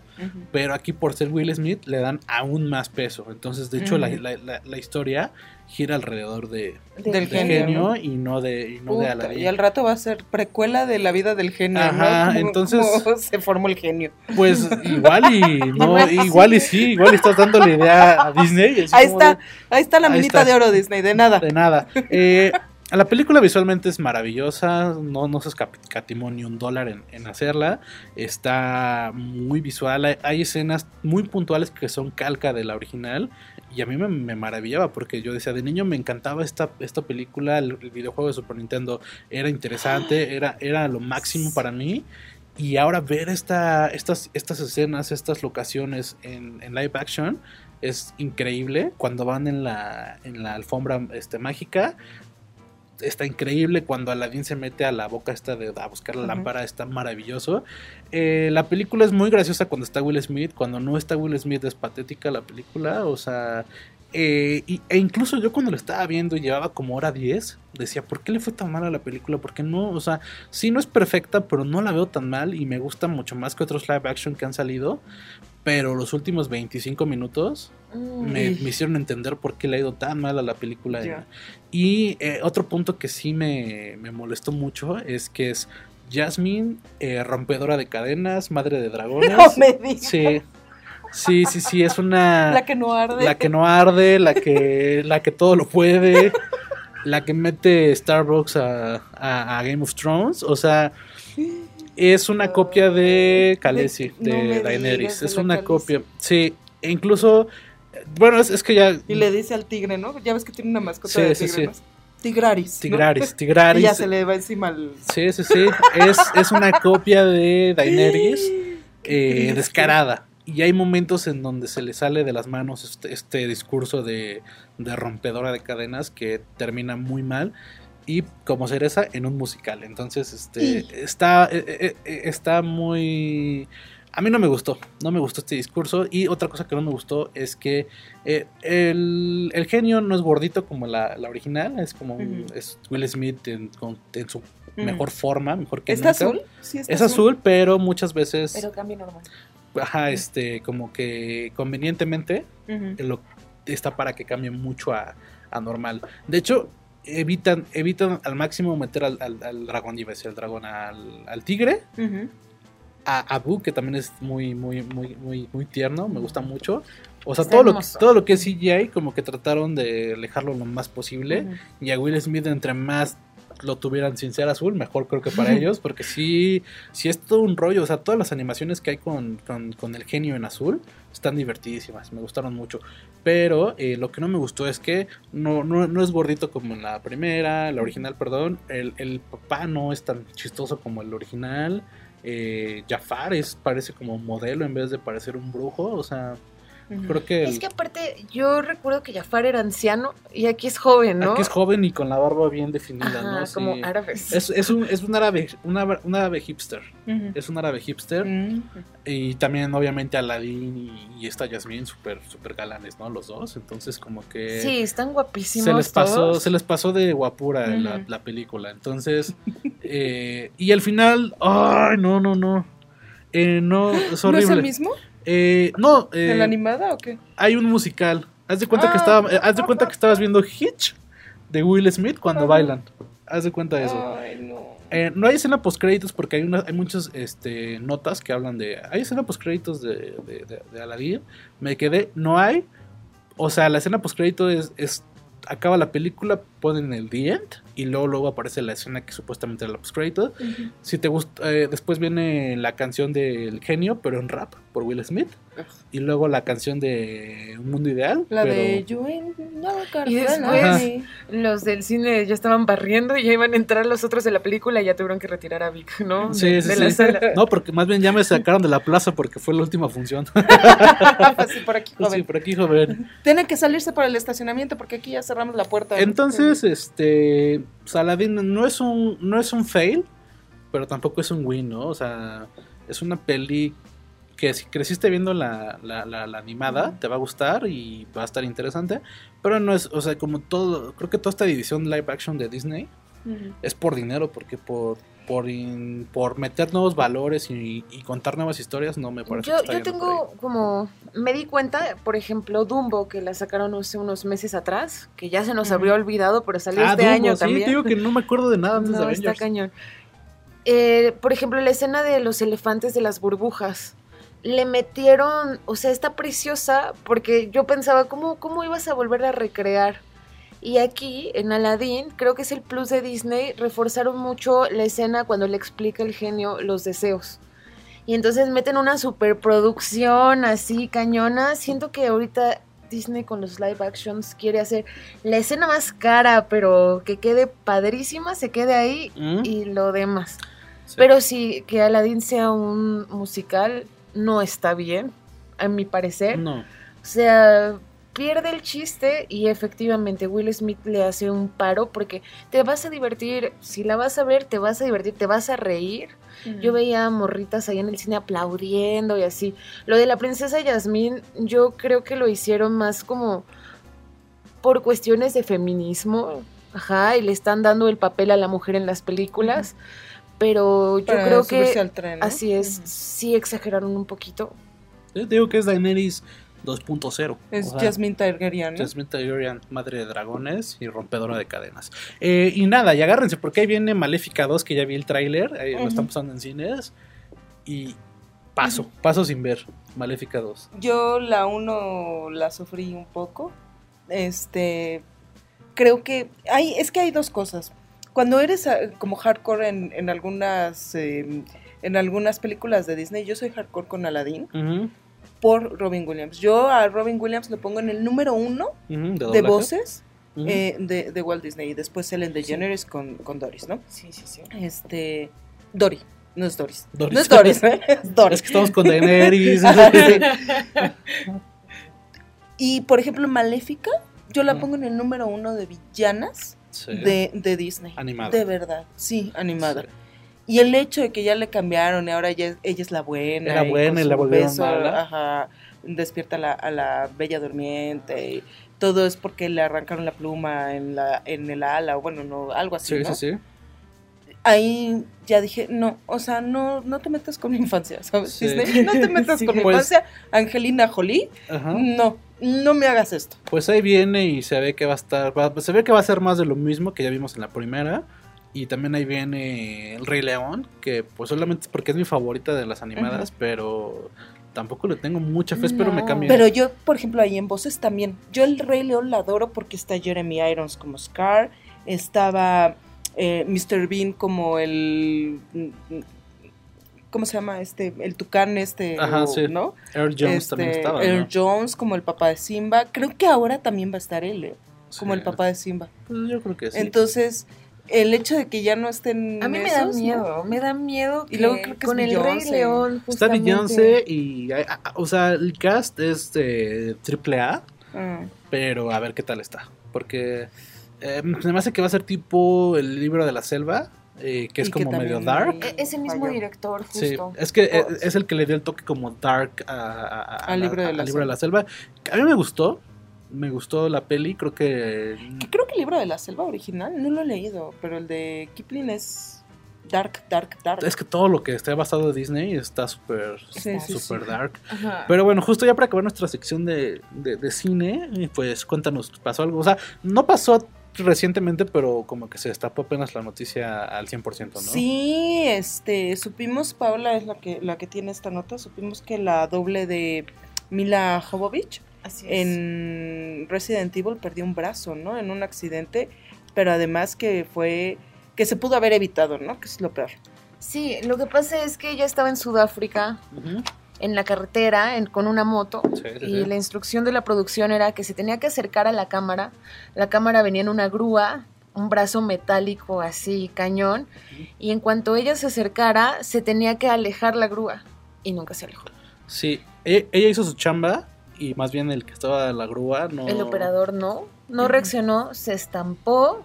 pero aquí por ser Will Smith le dan aún más peso. Entonces, de hecho, la, la- la- la historia gira alrededor de, Del del genio, genio, ¿no? y no de, y no de Puta, Aladdin. y al rato va a ser precuela de la vida del genio, Ajá, entonces- como se formó el genio. Pues igual y no, Igual y sí, igual y estás dándole idea a Disney. Ahí está, ahí está la minita de oro Disney, de nada. De nada. Eh, la película visualmente es maravillosa, no, no se escatimó ni un dólar en, en hacerla, está muy visual, hay, hay escenas muy puntuales que son calca de la original y a mí me, me maravillaba porque yo decía, de niño me encantaba esta, esta película, el, el videojuego de Super Nintendo era interesante, era, era lo máximo para mí. Y ahora ver esta, estas, estas escenas, estas locaciones en, en live action es increíble. Cuando van en la, en la alfombra este, mágica, está increíble. Cuando Aladdin se mete a la boca esta de a buscar la lámpara, está maravilloso. Eh, la película es muy graciosa cuando está Will Smith. Cuando no está Will Smith es patética la película. O sea, eh, y- e incluso yo cuando lo estaba viendo y llevaba como hora 10, decía, ¿por qué le fue tan mal a la película? Porque no, o sea, sí no es perfecta, pero no la veo tan mal y me gusta mucho más que otros live action que han salido. Pero los últimos 25 minutos me, hicieron entender por qué le ha ido tan mal a la película. Y eh, otro punto que sí me, me molestó mucho es que es Jasmine, eh, rompedora de cadenas, madre de dragones. No me digas. Sí, sí, sí, sí, es una... La que no arde. La que no arde, la que, la que todo lo puede, la que mete Starbucks a, a- a Game of Thrones, o sea, Es una copia de Khaleesi, de- no Daenerys. digas Es una Khaleesi. copia. Sí, e incluso. Bueno, es, es que ya. Y le dice al tigre, ¿no? Ya ves que tiene una mascota Sí, de sí, tigre, sí. ¿no? Tigraris. ¿no? Tigraris, Tigraris. Y ya se le va encima al... Sí, sí, sí. Es, es una copia de Daenerys eh, descarada. Y hay momentos en donde se le sale de las manos este, este discurso de, de rompedora de cadenas que termina muy mal. Y como cereza en un musical. Entonces, este está, eh, eh, está muy. A mí no me gustó. No me gustó este discurso. Y otra cosa que no me gustó es que eh, el, el genio no es gordito como la, la original. Es como es Will Smith en, con- en su mejor forma, mejor que ¿Está nunca. azul? Sí, está Es azul, pero muchas veces, Pero cambio normal. ajá, este, como que convenientemente lo, está para que cambie mucho a, a normal. De hecho, evitan, evitan al máximo meter al, al- al dragón, iba a decir al dragón, al, al tigre, Ujú. A Abu, que también es muy, muy, muy, muy, muy tierno, me gusta mucho. O sea, Está todo lo, que, hermoso. todo lo que es CGI, como que trataron de alejarlo lo más posible. Y a Will Smith, entre más lo tuvieran sin ser azul, mejor creo que para ellos, porque sí, sí es todo un rollo. O sea, todas las animaciones que hay con, con- con el genio en azul están divertidísimas, me gustaron mucho. Pero eh, lo que no me gustó es que no, no, no es gordito como en la primera, la original, perdón. El, el papá no es tan chistoso como el original. Eh, Jafar es, parece como modelo en vez de parecer un brujo. O sea. Creo que, el- Es que aparte, yo recuerdo que Jafar era anciano y aquí es joven, ¿no? aquí es joven y con la barba bien definida, Ajá, ¿no? Sí. como árabes. Es, es un, es un árabe, un árabe, un árabe hipster. Es un árabe hipster. Y también, obviamente, Aladdin y, y esta Yasmín, súper super galanes, ¿no? Los dos. Entonces, como que. Sí, están guapísimos. se les pasó, todos. se les pasó de guapura la, película. Entonces, eh, y al final, ay, no, no, no. Eh, no, es ¿No es el mismo? Eh, no, eh, ¿En la animada o qué? hay un musical. Haz de cuenta que Ah. estaba, eh, haz de cuenta que estabas viendo Hitch de Will Smith cuando bailan. Haz de cuenta de eso. Ay, no. Eh, no hay escena post créditos porque hay una, hay muchas este, notas que hablan de. Hay escena post créditos de, de, de- de Aladdin. Me quedé, no hay. O sea, la escena post crédito es, es acaba la película, ponen el The End y luego luego aparece la escena que supuestamente era la post crédito. Si te gusta, eh, después viene la canción del genio, pero en rap por Will Smith y luego la canción de Un Mundo Ideal. La pero- de You no Y después- Los del cine ya estaban barriendo y ya iban a entrar los otros de la película y ya tuvieron que retirar a Vic, ¿no? Sí, de, sí, de sí. la sala. No, porque más bien ya me sacaron de la plaza porque fue la última función. Así por aquí, joven. sí, por aquí, joven. Tienen que salirse para el estacionamiento porque aquí ya cerramos la puerta. Entonces, este, Saladin no es un no es un fail, pero tampoco es un win, ¿no? O sea, es una peli que si creciste viendo la, la, la- la animada, te va a gustar y va a estar interesante, pero no es, o sea, como todo, creo que toda esta división live action de Disney Es por dinero, porque por por, in- por meter nuevos valores y, y contar nuevas historias no me parece Yo, que está yo yendo por ahí. tengo como, me di cuenta, por ejemplo, Dumbo, que la sacaron hace unos meses atrás, que ya se nos habría olvidado, pero salió Ah, este Dumbo, año sí, también. te digo que no me acuerdo de nada antes de No, está Avengers. cañón. Eh, por ejemplo, la escena de los elefantes de las burbujas. Le metieron, o sea, está preciosa porque yo pensaba, ¿cómo, cómo ibas a volver a recrear? Y aquí, en Aladdin, creo que es el plus de Disney, reforzaron mucho la escena cuando le explica el genio los deseos. Y entonces meten una superproducción así cañona. Siento que ahorita Disney con los live actions quiere hacer la escena más cara, pero que quede padrísima, se quede ahí ¿Mm? y lo demás. Sí. Pero sí, que Aladdin sea un musical no está bien, a mi parecer. no. O sea, pierde el chiste y efectivamente Will Smith le hace un paro porque te vas a divertir, si la vas a ver, te vas a divertir, te vas a reír. Yo veía morritas ahí en el cine aplaudiendo y así. Lo de la princesa Yasmín, yo creo que lo hicieron más como por cuestiones de feminismo. Ajá, y le están dando el papel a la mujer en las películas. Pero yo Para creo que al tren, ¿no? así es, sí exageraron un poquito. Yo te digo que es Daenerys 2.0. Es o sea, Jasmine Targaryen, ¿no? Jasmine Targaryen, madre de dragones y rompedora de cadenas. Eh, y nada, y agárrense, porque ahí viene Maléfica 2, que ya vi el tráiler, ahí lo están pasando en cines. Y paso, paso sin ver, Maléfica 2. Yo la uno la sufrí un poco. Este, creo que hay, es que hay dos cosas. Cuando eres ah, como hardcore en, en algunas eh, en algunas películas de Disney. Yo soy hardcore con Aladdin por Robin Williams. Yo a Robin Williams lo pongo en el número uno de voces eh, de, de Walt Disney. Y después Ellen DeGeneres con, con Doris, ¿no? Sí, sí, sí. Este. Dory. No es Doris. Doris. No es Doris, ¿eh? es Doris. Es que estamos con Daenerys. Sí. Y por ejemplo, Maléfica, yo la pongo en el número uno de villanas Sí. de, de Disney. Animada. De verdad, sí, animada. Sí. Y el hecho de que ya le cambiaron y ahora ella, ella es la buena. Era buena y la volvieron mala. Ajá, despierta a la, a la bella durmiente. Y todo es porque le arrancaron la pluma en, la, en el ala, o bueno, no, algo así. Sí, ¿no? sí, sí. Ahí ya dije, no, o sea, no, no te metas con mi infancia, ¿sabes? Sí. Disney? No te metas Sí, con mi pues- infancia. Angelina Jolie, Ajá. no, no me hagas esto. Pues ahí viene y se ve que va a estar, va- se ve que va a ser más de lo mismo que ya vimos en la primera. Y también ahí viene El Rey León, que pues solamente es porque es mi favorita de las animadas, pero tampoco le tengo mucha fe, espero me No. cambie. Pero yo, por ejemplo, ahí en voces también. Yo el Rey León la adoro porque está Jeremy Irons como Scar, estaba eh, Mr. Bean como el... ¿Cómo se llama? este El tucán este, Ajá, o- sí. ¿no? Earl Jones Este, también estaba, Earl ¿no? Jones como el papá de Simba. Creo que ahora también va a estar él, ¿eh? como Sí. el papá de Simba. Pues yo creo que sí. Entonces, el hecho de que ya no estén A mí me da miedo, me da miedo Y que luego creo que es con el Rey. León Está justamente. Beyoncé y, o sea, el cast es de triple A, Ah. pero a ver qué tal está. Porque eh, se me hace que va a ser tipo el libro de la selva, eh, que es Y que como medio dark. E- Es el mismo Falló. director, Sí, justo. es que eh, Oh. es el que le dio el toque como dark a, a- a- Al libro de la libro de la selva. A mí me gustó, me gustó la peli, creo que... Creo que el libro de la selva original no lo he leído, pero el de Kipling es dark, dark, dark. Es que todo lo que está basado en Disney está súper Sí, sí, dark. Ajá. Pero bueno, justo ya para acabar nuestra sección de, de- de cine, pues cuéntanos, ¿pasó algo? O sea, no pasó recientemente, pero como que se destapó apenas la noticia al 100%, ¿no? Sí, este, supimos, Paola es la que, la que tiene esta nota, supimos que la doble de Mila Jovovich Así es. en Resident Evil perdió un brazo, ¿no? En un accidente, pero además que fue, que se pudo haber evitado, ¿no? Que es lo peor. Sí, lo que pasa es que ella estaba en Sudáfrica, en la carretera, en- con una moto. Sí, sí, Y sí. la instrucción de la producción era que se tenía que acercar a la cámara. La cámara venía en una grúa, un brazo metálico así, cañón. Y en cuanto ella se acercara, se tenía que alejar la grúa. Y nunca se alejó. Sí, e- ella hizo su chamba y más bien el que estaba en la grúa no... El operador no, no reaccionó, se estampó.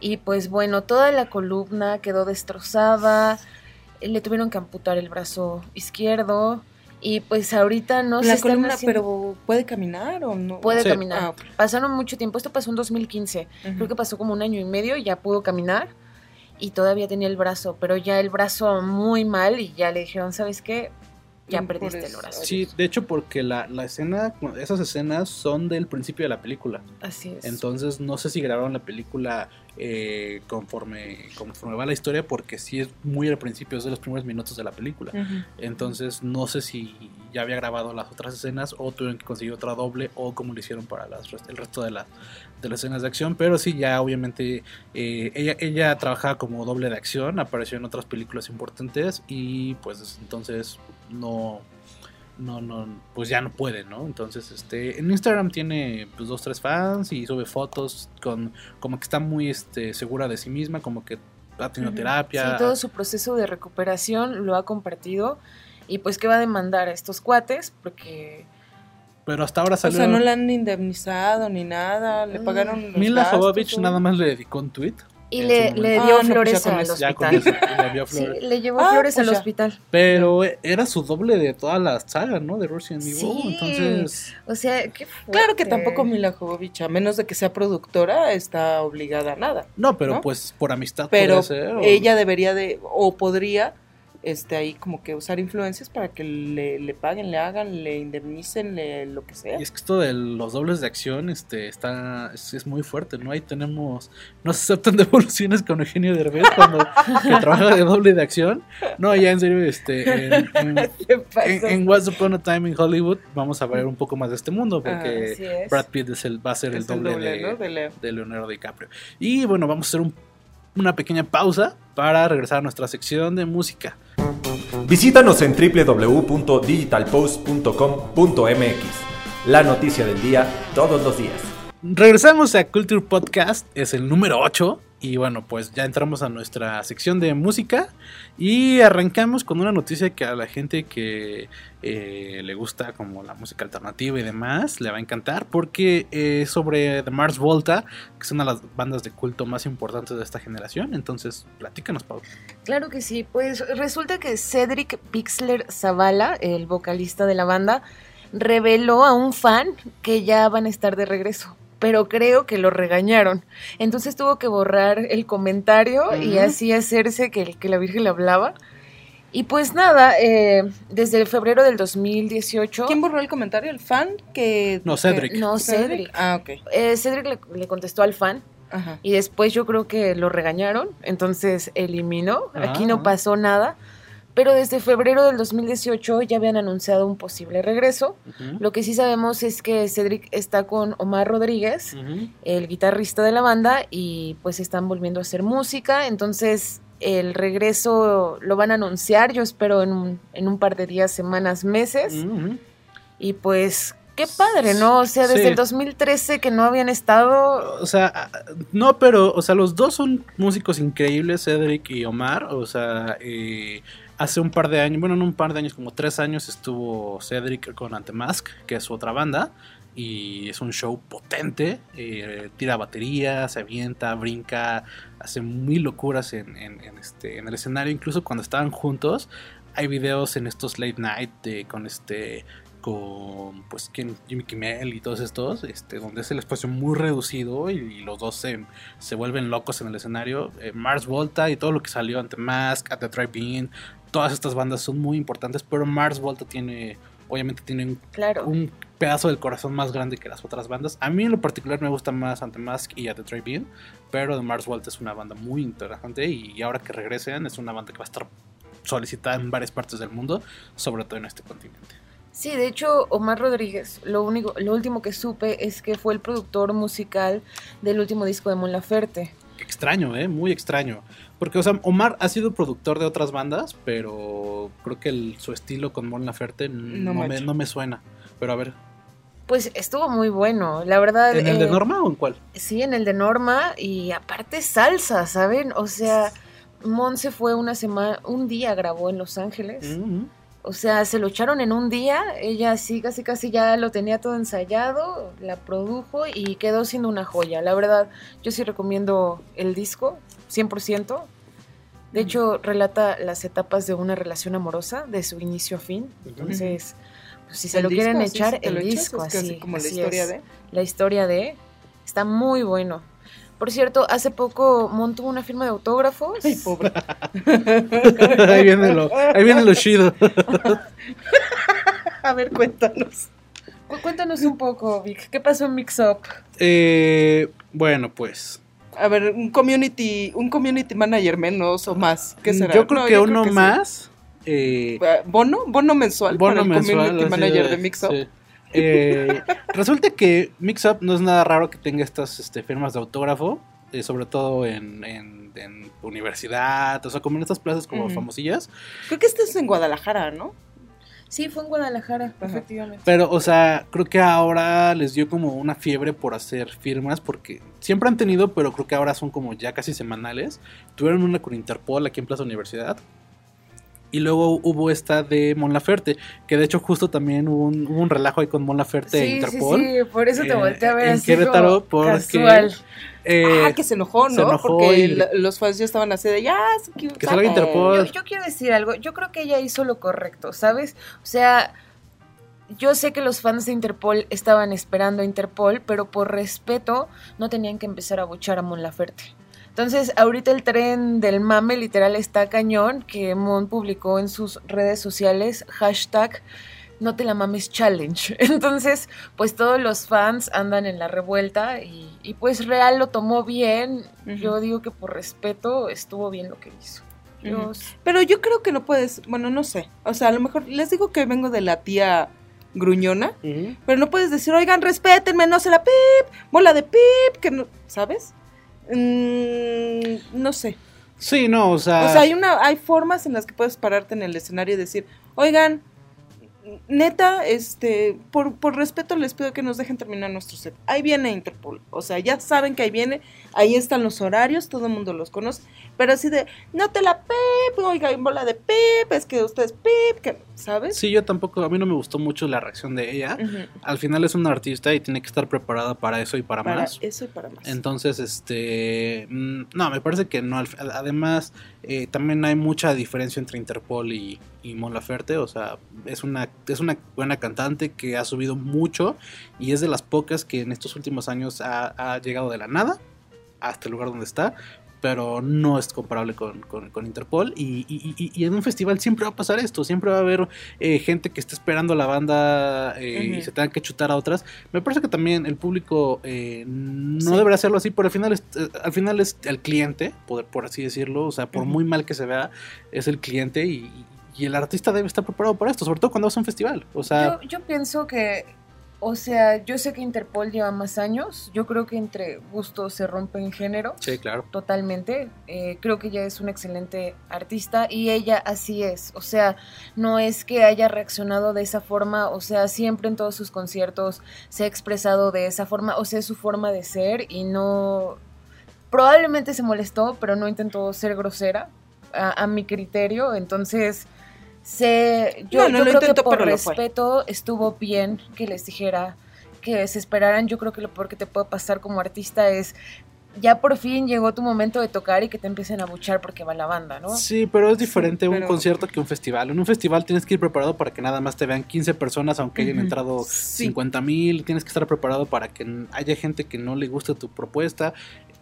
Y pues bueno, toda la columna quedó destrozada. Le tuvieron que amputar el brazo izquierdo. Y pues ahorita no se la están columna, haciendo- pero ¿puede caminar o no? Puede Sí. caminar. Ah. Pasaron mucho tiempo, esto pasó en 2015. Ujú. Creo que pasó como un año y medio y ya pudo caminar. Y todavía tenía el brazo, pero ya el brazo muy mal y ya le dijeron, ¿sabes qué? Ya perdiste el. Sí, de hecho porque la, la escena, esas escenas son del principio de la película. Así es. Entonces no sé si grabaron la película eh, conforme, conforme va la historia porque sí es muy al principio, es de los primeros minutos de la película. Entonces no sé si ya había grabado las otras escenas o tuvieron que conseguir otra doble o como lo hicieron para las, el resto de, las de las escenas de acción. Pero sí, ya obviamente eh, ella, ella trabajaba como doble de acción, apareció en otras películas importantes y pues desde entonces no... No, no, pues ya no puede, ¿no? Entonces, este, en Instagram tiene pues dos, tres fans y sube fotos con, como que está muy, este, segura de sí misma, como que ha tenido terapia. Sí, todo su proceso de recuperación lo ha compartido. Y pues que va a demandar a estos cuates porque Pero hasta ahora O salió. sea, no la han indemnizado ni nada, le Mm. pagaron los Mila Jovovich ¿o? nada más le dedicó un tweet. Y le, le dio Ah, no, pues flores con al hospital. eso, le dio Sí, flores. le llevó Ah, flores pues al ya. hospital. Pero era su doble de toda la saga, ¿no? De Resident Evil. Sí. Entonces, O sea, qué fuerte. Claro que tampoco Mila Jovovich, a menos de que sea productora, está obligada a nada. no, pero ¿No? pues por amistad Pero podría ser, o- ella debería de, o podría, este, ahí como que usar influencias para que le, le paguen, le hagan, le indemnicen, le, lo que sea. Y es que esto de los dobles de acción este está es, es muy fuerte, ¿no? Ahí tenemos no se aceptan devoluciones con Eugenio Derbez cuando que trabaja de doble de acción. No, ya en serio este en, en, en- en Once Upon a Time in Hollywood vamos a ver un poco más de este mundo porque Así es. Brad Pitt es el, va a ser el doble, de, ¿no? de Leo. de Leonardo DiCaprio. Y bueno, vamos a hacer un- una pequeña pausa para regresar a nuestra sección de música. Visítanos en www.digitalpost.com.mx. La noticia del día todos los días. Regresamos a Culture Podcast, es el número 8. Y bueno, pues ya entramos a nuestra sección de música y arrancamos con una noticia que a la gente que eh, le gusta como la música alternativa y demás le va a encantar porque es sobre The Mars Volta, que es una de las bandas de culto más importantes de esta generación. Entonces, platícanos, Pau. Claro que sí, pues resulta que Cedric Pixler Zavala, el vocalista de la banda, reveló a un fan que ya van a estar de regreso pero creo que lo regañaron. Entonces tuvo que borrar el comentario y así hacerse que, que, la Virgen le hablaba. Y pues nada, eh, desde febrero del 2018... ¿Quién borró el comentario? ¿El fan? que No, Cedric. no, Cedric. Ah, ok. Eh, Cedric le, contestó al fan. Ajá. Y después yo creo que lo regañaron, entonces eliminó. Aquí no Ah. pasó nada. Pero desde febrero del 2018 ya habían anunciado un posible regreso. Lo que sí sabemos es que Cedric está con Omar Rodríguez, el guitarrista de la banda, y pues están volviendo a hacer música. Entonces el regreso lo van a anunciar, yo espero en un, en un par de días, semanas, meses. Y pues qué padre, ¿no? O sea, desde Sí. el 2013 que no habían estado... O sea, no, pero, o sea, los dos son músicos increíbles, Cedric y Omar. O sea, eh, hace un par de años, bueno, no un par de años, como tres años estuvo Cedric con Antemask, que es su otra banda. Y es un show potente, eh, tira batería, se avienta, brinca, hace mil locuras en, este, en el escenario. Incluso cuando estaban juntos, hay videos en estos late night de- con este con pues. Jimmy Kimmel y todos estos, este, donde es el espacio muy reducido y, y los dos se, se vuelven locos en el escenario. Eh, Mars Volta y todo lo que salió ante Mask, At the Drive-In, todas estas bandas son muy importantes, pero Mars Volta tiene, obviamente tiene un, Claro. un pedazo del corazón más grande que las otras bandas. A mí en lo particular me gusta más Ante Mask y At the Drive-In, pero The Mars Volta es una banda muy interesante y ahora que regresen es una banda que va a estar solicitada en varias partes del mundo, sobre todo en este continente. Sí, de hecho, Omar Rodríguez, lo único, lo último que supe es que fue el productor musical del último disco de Mon Laferte. Extraño, ¿eh? Muy extraño. Porque, o sea, Omar ha sido productor de otras bandas, pero creo que el- su estilo con Mon Laferte no, No me, macho. no me suena. Pero a ver, Pues estuvo muy bueno, la verdad. ¿en el de eh, Norma o en cuál? Sí, en el de Norma y aparte salsa, ¿saben? O sea, Mon se fue una semana, un día grabó en Los Ángeles. Ujú. O sea, se lo echaron en un día, ella sí, casi casi ya lo tenía todo ensayado, la produjo y quedó siendo una joya. La verdad, yo sí recomiendo el disco, 100%. De hecho, relata las etapas de una relación amorosa, de su inicio a fin. Entonces, pues, si se ¿El lo quieren echar, el echas? disco, así. como la historia es. de... La historia de... Está muy bueno. Por cierto, hace poco Mon tuvo una firma de autógrafos. Ay, pobre. ahí viene lo, ahí viene lo chido. A ver, cuéntanos. Cu- Cuéntanos un poco, Vic. ¿Qué pasó en Mix Up? Eh, bueno, pues. A ver, un community, un community manager menos o más. ¿Qué será? Yo creo No, que uno más. eh, ¿Bono? ¿Bono mensual bono para el mensual. community manager de- de Mixup? sí. Eh, resulta que Mixup no es nada raro que tenga estas este, firmas de autógrafo, eh, sobre todo en, en- en universidad, o sea, como en estas plazas como famosillas. Creo que este es en Guadalajara, ¿no? Sí, fue en Guadalajara, Ajá. efectivamente. Pero, o sea, creo que ahora les dio como una fiebre por hacer firmas, porque siempre han tenido, pero creo que ahora son como ya casi semanales. Tuvieron una con Interpol aquí en Plaza Universidad. Y luego hubo esta de Mon Laferte, que de hecho justo también hubo un, hubo un relajo ahí con Mon Laferte e Sí, sí, Interpol. sí, por eso te eh, volteé a ver en así Querétaro, como porque- casual. Eh, ah, que se enojó, ¿no? se enojó Porque y- los fans ya estaban así de ya, se Que salga sabe". Interpol. Yo, yo quiero decir algo, yo creo que ella hizo lo correcto, ¿sabes? O sea, yo sé que los fans de Interpol estaban esperando a Interpol, pero por respeto no tenían que empezar a buchar a Mon Laferte. Entonces, ahorita el tren del mame literal está cañón, que Mon publicó en sus redes sociales, hashtag no te la mames challenge. Entonces, pues todos los fans andan en la revuelta y, y pues Real lo tomó bien. Yo digo que por respeto estuvo bien lo que hizo. Yo-. Pero yo creo que no puedes, bueno, no sé. O sea, a lo mejor les digo que vengo de la tía gruñona, pero no puedes decir, oigan, respétenme, no se la pip, bola de pip, que no, ¿sabes? Mm, no sé. Sí, no, o sea. O sea, hay una, hay formas en las que puedes pararte en el escenario y decir, oigan, neta, este, por, por respeto les pido que nos dejen terminar nuestro set. Ahí viene Interpol. O sea, ya saben que ahí viene, ahí están los horarios, todo el mundo los conoce. Pero así de, no te la pep, oiga, hay bola de pep, es que ustedes pep, que, ¿sabes? Sí, yo tampoco, a mí no me gustó mucho la reacción de ella. Al final es una artista y tiene que estar preparada para eso y para, Para más. eso y para más. Entonces, este, mm, no, me parece que no. Además, eh, también hay mucha diferencia entre Interpol y, y Mon Laferte. O sea, es una, es una buena cantante que ha subido mucho y es de las pocas que en estos últimos años ha, ha llegado de la nada hasta el lugar donde está. Pero no es comparable con, con- con Interpol. Y, y- y- y en un festival siempre va a pasar esto. Siempre va a haber eh, gente que esté esperando a la banda eh, y se tenga que chutar a otras. Me parece que también el público eh, no Sí. debería hacerlo así, pero al final es, eh, al final es el cliente, por, por así decirlo. O sea, por muy mal que se vea, es el cliente y, y el artista debe estar preparado para esto, sobre todo cuando vas a un festival. O sea, Yo, yo pienso que, o sea, yo sé que Interpol lleva más años. Yo creo que entre gustos se rompen género. sí, claro. Totalmente. Eh, creo que ella es una excelente artista y ella así es. O sea, no es que haya reaccionado de esa forma. O sea, siempre en todos sus conciertos se ha expresado de esa forma. O sea, es su forma de ser y no. Probablemente se molestó, pero no intentó ser grosera a, a mi criterio. Entonces, se, yo, No, no yo lo creo que intentó, por respeto estuvo bien que les dijera que se esperaran. Yo creo que lo peor que te puede pasar como artista es ya por fin llegó tu momento de tocar y que te empiecen a buchar porque va la banda, ¿no? Sí, pero es diferente un pero- concierto que un festival. En un festival tienes que ir preparado para que nada más te vean 15 personas, aunque hayan entrado Sí. 50 mil. Tienes que estar preparado para que haya gente que no le guste tu propuesta.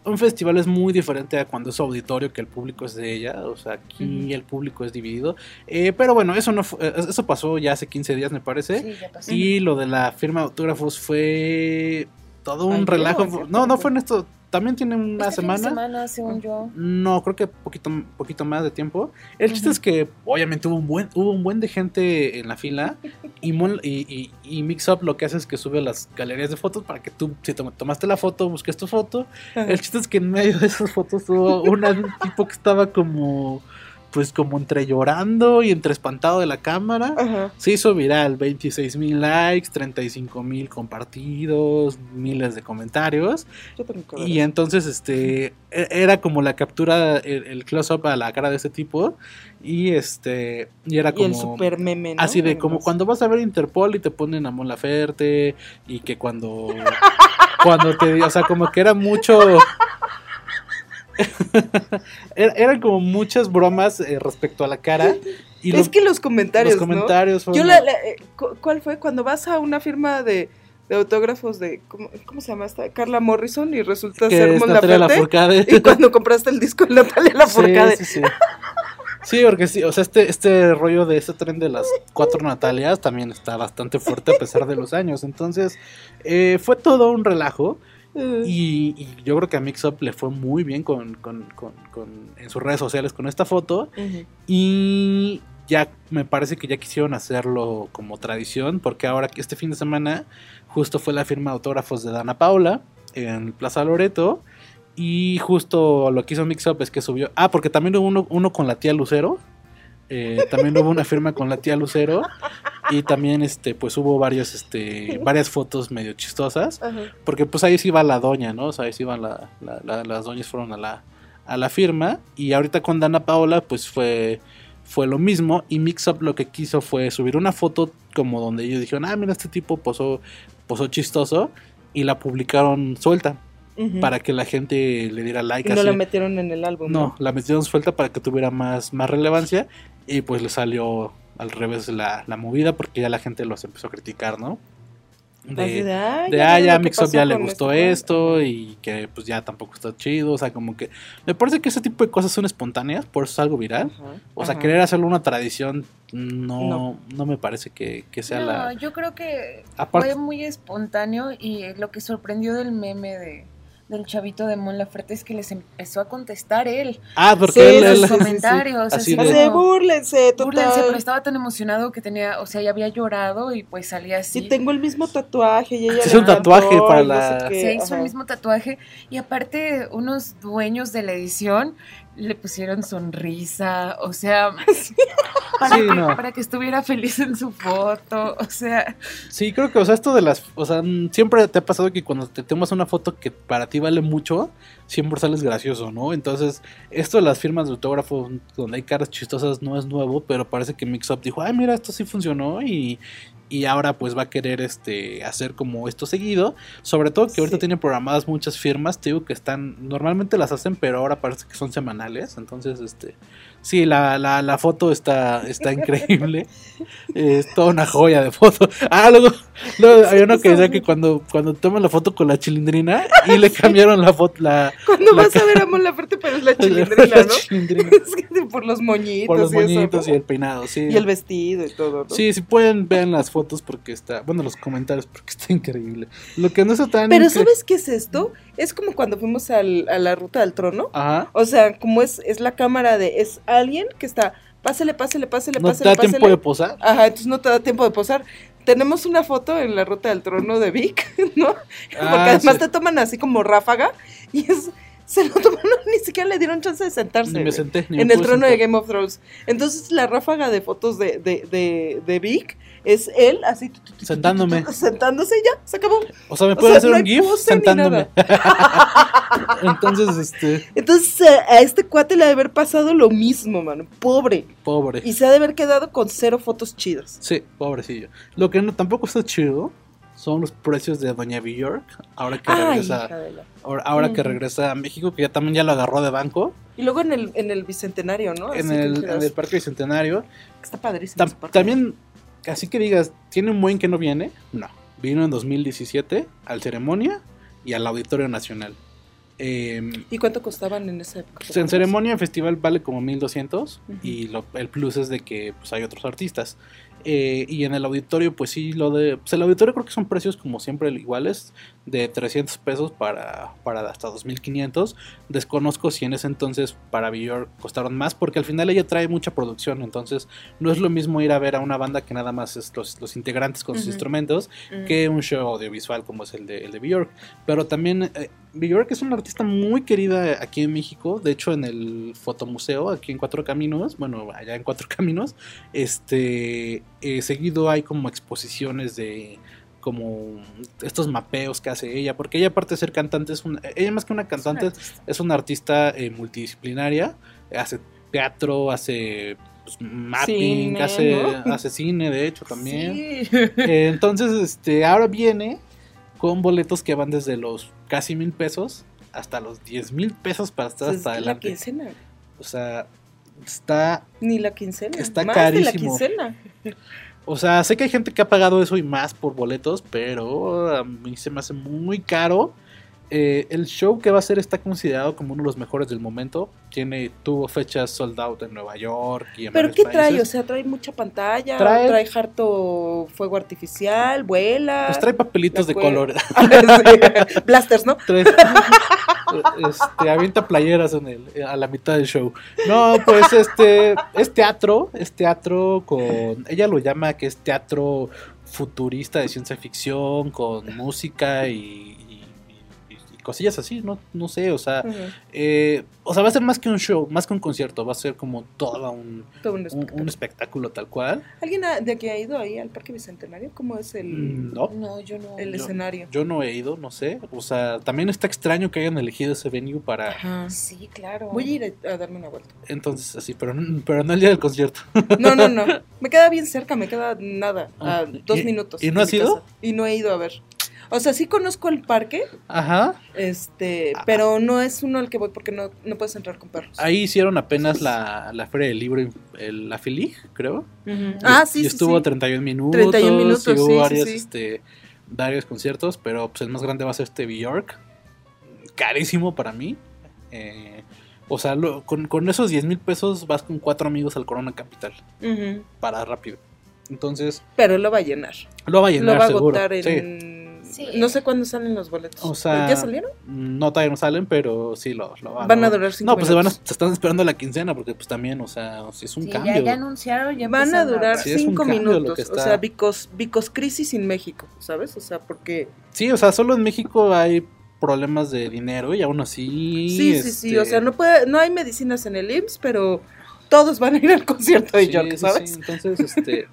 Un festival es muy diferente a cuando es auditorio, que el público es de ella. O sea, aquí el público es dividido. Eh, pero bueno, eso no fue- eh, eso pasó ya hace 15 días, me parece. Sí, ya pasó. Y lo de la firma de autógrafos fue todo un relajo. No, no fue en esto. También tiene una Este semana. semana, según yo. No, creo que poquito, poquito más de tiempo. El chiste es que obviamente hubo un buen, hubo un buen de gente en la fila y, y, y, y Mix Up lo que hace es que sube las galerías de fotos para que tú, si tom- tomaste la foto, busques tu foto. El chiste es que en medio de esas fotos hubo un tipo que estaba como, pues como entre llorando y entre espantado de la cámara. Ajá. Se hizo viral, 26 mil likes, 35 mil compartidos, miles de comentarios. Yo tengo que ver Y entonces, este, e- era como la captura, el, el close-up a la cara de ese tipo. Y este, y era Y el como. super meme, ¿no? Así de como cuando vas a ver Interpol y te ponen a Mon Laferte. Y que cuando. cuando te. O sea, como que era mucho. Era- eran como muchas bromas eh, respecto a la cara. Y es los, que los comentarios, los comentarios ¿no? fueron. Yo la, la- eh, cu- ¿Cuál fue? Cuando vas a una firma de, de autógrafos de, ¿cómo, cómo se llama esta? Carla Morrison y resulta ser Mon Laferte. Y cuando compraste el disco de Natalia Lafourcade. Sí, sí, sí. Sí, porque sí, o sea, este, este rollo de ese tren de las cuatro Natalias también está bastante fuerte a pesar de los años. Entonces, eh, fue todo un relajo. Y, y yo creo que a Mix Up le fue muy bien con, con- con- con- en sus redes sociales con esta foto. Y ya me parece que ya quisieron hacerlo como tradición, porque ahora que este fin de semana justo fue la firma de autógrafos de Dana Paula en Plaza Loreto. Y justo lo que hizo Mix Up es que subió. Ah, porque también hubo uno, uno con la tía Lucero. Eh, también hubo una firma con la tía Lucero. Y también este, pues hubo varios, este, varias fotos medio chistosas. Ajá. Porque pues ahí sí iba la doña, ¿no? O sea, ahí sí iban la, la- la- las doñas fueron a la, a la firma. Y ahorita con Dana Paola, pues fue, fue lo mismo. Y Mix Up lo que quiso fue subir una foto como donde ellos dijeron, ah, mira, este tipo posó, posó chistoso. Y la publicaron suelta para que la gente le diera Y like. no así. la metieron en el álbum. No, la metieron suelta para que tuviera más, más relevancia. Y pues le salió al revés la, la movida porque ya la gente los empezó a criticar, ¿no? Así De, de, "Ay, de ya ah, ya lo a que Mix Up pasó ya le gustó este esto y que pues ya tampoco está chido, o sea, como que me parece que ese tipo de cosas son espontáneas, por eso es algo viral. Ajá, O sea, ajá. querer hacerlo una tradición no, No. no. me parece que, que sea no, la... yo creo que Aparte- fue muy espontáneo y lo que sorprendió del meme de del chavito de Mon Laferte es que les empezó a contestar él Ah, porque Sí, él... los sí, sí. comentarios, Así así, de- búrlense, total. "Búrlense", pero estaba tan emocionado que tenía, o sea, ya había llorado y pues salía así. Y tengo el mismo tatuaje y ella hizo un tatuaje para no sé la- qué, se hizo ajá. el mismo tatuaje y aparte unos dueños de la edición le pusieron sonrisa, o sea, para, Sí, que, no. para que estuviera feliz en su foto, o sea, Sí, creo que, o sea, esto de las. O sea, siempre te ha pasado que cuando te tomas una foto que para ti vale mucho, siempre sales gracioso, ¿no? Entonces, esto de las firmas de autógrafo donde hay caras chistosas no es nuevo, pero parece que Mixup dijo, ay, mira, esto sí funcionó y. Y ahora pues va a querer este hacer como esto seguido. Sobre todo que ahorita Sí. tienen programadas muchas firmas. Te digo que están. Normalmente las hacen, pero ahora parece que son semanales. Entonces, este. Sí, la, la, la foto está, está increíble. es toda una joya de foto. Ah, luego, luego hay uno que decía que cuando, cuando toman la foto con la chilindrina y le cambiaron la foto, la, Cuando La vas a ver a Mon Laferte, pero es la chilindrina, ¿no? chilindrina. Es que por los moñitos, Por los y eso, moñitos ¿no? y el peinado, sí. Y el vestido y todo, ¿no? Sí, si pueden, vean las fotos porque está, bueno, los comentarios porque está increíble. Lo que no está tan... Pero ¿sabes qué es esto? Es como cuando fuimos al- a la ruta del trono. Ajá. O sea, como es, es la cámara de, es alguien que está, pásele, pásele, pásele, No te pásele, da pásele. tiempo de posar. Ajá, entonces no te da tiempo de posar. Tenemos una foto en la ruta del trono de Vic, ¿no? Porque Ah, además sí. te toman así como ráfaga y es, se lo tomaron, ni siquiera le dieron chance de sentarse. Ni me senté. ni me en el trono de. Game of Thrones. Entonces la ráfaga de fotos de, de, de, de Vic es él así tu, tu, tu, tu, tu, Sentándome. sentándose y ya, se acabó. O sea, me O sea, hacer no un GIF sentándome. Entonces, este, Entonces a, a este cuate le ha de haber pasado lo mismo, mano. Pobre. pobre. Y se ha de haber quedado con cero fotos chidas. Sí, pobrecillo. Lo que no, tampoco está chido son los precios de Doña Bjork. Ahora que Ay, regresa, la- ahora, ahora que regresa a México, que ya también ya lo agarró de banco. Y luego en el, en el bicentenario, ¿no? en, el, en el Parque Bicentenario. Está padrísimo. Tam- ese parque. también, así que digas, ¿tiene un buen que no viene? No. Vino en 2017 al Ceremonia y al Auditorio Nacional. Eh, ¿Y cuánto costaban en esa época? pues en ceremonia, festival vale como 1200 Ujú. y lo- el plus es de que pues, hay otros artistas. Eh, y en el auditorio, pues sí, lo de. Pues el auditorio creo que son precios como siempre iguales, de 300 pesos para, para hasta 2500. Desconozco si en ese entonces para Björk costaron más, porque al final ella trae mucha producción, entonces no es lo mismo ir a ver a una banda que nada más es los, los integrantes con sus instrumentos que un show audiovisual como es el de, el de Björk. Pero también eh, Björk es una artista muy querida aquí en México. De hecho, en el Fotomuseo, aquí en Cuatro Caminos, bueno, allá en Cuatro Caminos, este, eh, seguido hay como exposiciones de como estos mapeos que hace ella, porque ella aparte de ser cantante, es una, ella más que una cantante es una artista eh, multidisciplinaria, hace teatro, hace pues, mapping, Cine, hace, ¿no? hace cine, de hecho, también. Sí. Eh, entonces, este, ahora viene con boletos que van desde los casi mil pesos hasta los 10 mil pesos para estar Pues hasta la adelante. quincena. O sea, está. Ni la quincena. Está más de la carísimo. quincena. O sea, sé que hay gente que ha pagado eso y más por boletos, pero a mí se me hace muy caro. Eh, el show que va a hacer está considerado como uno de los mejores del momento. Tiene, tuvo fechas sold out en Nueva York y en ¿Pero qué trae? O sea, trae mucha pantalla, Trae- trae, harto fuego artificial, vuela. Pues trae papelitos de color. Sí. Blasters, ¿no? Tres. este, avienta playeras en el, a la mitad del show. No, pues este es teatro, es teatro con, ella lo llama que es teatro futurista de ciencia ficción con música y, cosillas así, no, no sé, o sea, eh, o sea, va a ser más que un show, más que un concierto, va a ser como todo un, Todo un espectáculo. un espectáculo tal cual. ¿Alguien ha- de aquí ha ido ahí al Parque Bicentenario? ¿Cómo es el, Mm, No, No, yo no. el yo- escenario? yo no he ido, no sé, o sea, también está extraño que hayan elegido ese venue para... Ajá. Sí, claro. Voy a ir a, a darme una vuelta. Entonces, así, pero, pero no el día del concierto. No, no, no. Me queda bien cerca, me queda nada, a Ah, dos ¿y- minutos. y no has ido? casa. Y no he ido a ver. O sea, sí conozco el parque, Ajá. este, pero no es uno al que voy porque no, no puedes entrar con perros. Ahí hicieron apenas la, la feria del libro, el- la FILIG, creo. Ujú. Ah, Y- sí, Y estuvo sí. 31 minutos. 31 minutos, y hubo sí, varios, sí. Este, varios conciertos, pero pues el más grande va a ser este Bjork. Carísimo para mí. Eh, o sea, lo- con, con esos 10 mil pesos vas con cuatro amigos al Corona Capital. Ujú. Para rápido. Entonces, Pero lo va a llenar. lo va a llenar lo va a seguro. agotar en... Sí. No sé cuándo salen los boletos. O sea, ¿Ya salieron? No, todavía no salen, pero sí lo, lo Van lo- a durar cinco No, pues se, van a- se están esperando la quincena, porque pues también, o sea, si es un Sí, cambio. ya, ya anunciaron, ya Van a durar Sí, cinco minutos. O sea, Vicos, Vicos Crisis en México, ¿sabes? O sea, porque... Sí, o sea, solo en México hay problemas de dinero y aún así. Sí, sí, sí. O este, sea, no puede, no hay medicinas en el IMSS, pero todos van a ir al concierto de sí, York, sí, ¿sabes? sí, Entonces, este.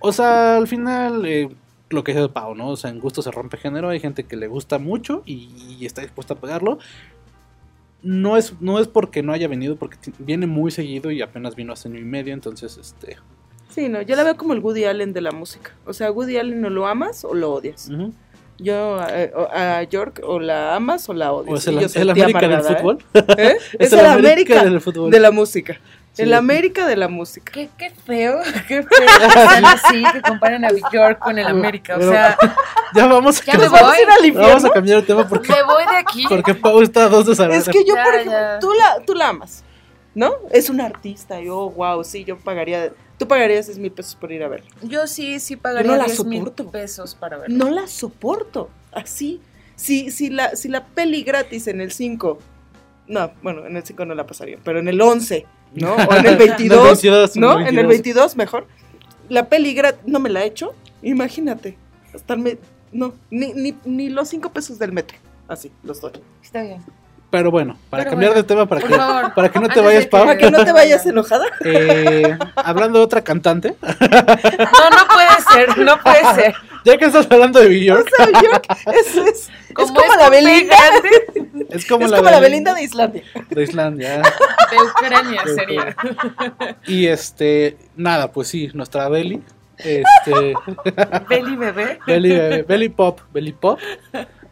o sea, al final. eh, lo que dice Pau, ¿no? O sea, en gusto se rompe género. Hay gente que le gusta mucho y, y está dispuesta a pagarlo. No es, no es porque no haya venido, porque viene muy seguido y apenas vino hace año y medio. Entonces, este. Sí, no, yo la veo como el Woody Allen de la música. O sea, Woody Allen o lo amas o lo odias. ujú. Yo eh, o- a York o la amas o la odias. O es el, el América del ¿eh? fútbol. ¿Eh? Es, el el América América del fútbol. de la música. Sí. El América de la música. Qué, qué feo, qué feo así, que comparen a York con el América. O Pero- sea, Ya vamos a Ya me ¿Nos cambiar, vamos a ir al infierno? vamos a cambiar el tema porque, me voy de aquí. porque Pau está a dos de saber. Es que yo, Ya, por ejemplo, ya. tú la, tú la amas, ¿no? Es un artista, yo, wow, sí, yo pagaría, tú pagarías 10 mil pesos por ir a verlo. Yo sí, sí no pagaría la 10 mil soporto. pesos para verlo. No la soporto, así. Si, si, la, si la peli gratis en el 5, no, bueno, en el 5 no la pasaría, pero en el 11, ¿no? O en el 22, 22, ¿no? En el 22. 22 mejor. La peli no me la he hecho, imagínate, estarme, no, ni, ni, ni los 5 pesos del metro, así, los doy. Está bien. Pero bueno, para Pero cambiar bueno, de tema, para que, para que no te vayas, Pau. Para que no te vayas enojada. eh, hablando de otra cantante, No, no puede ser, no puede ser. Ya que estás hablando de New York, O sea, es, es, es Como la Belinda. es como, es la, como la Belinda de Islandia. de Islandia. de Ucrania sería. Y este, nada, pues sí, nuestra Belly, este, Beli bebé. Belly, eh, Belly Pop, Belly Pop,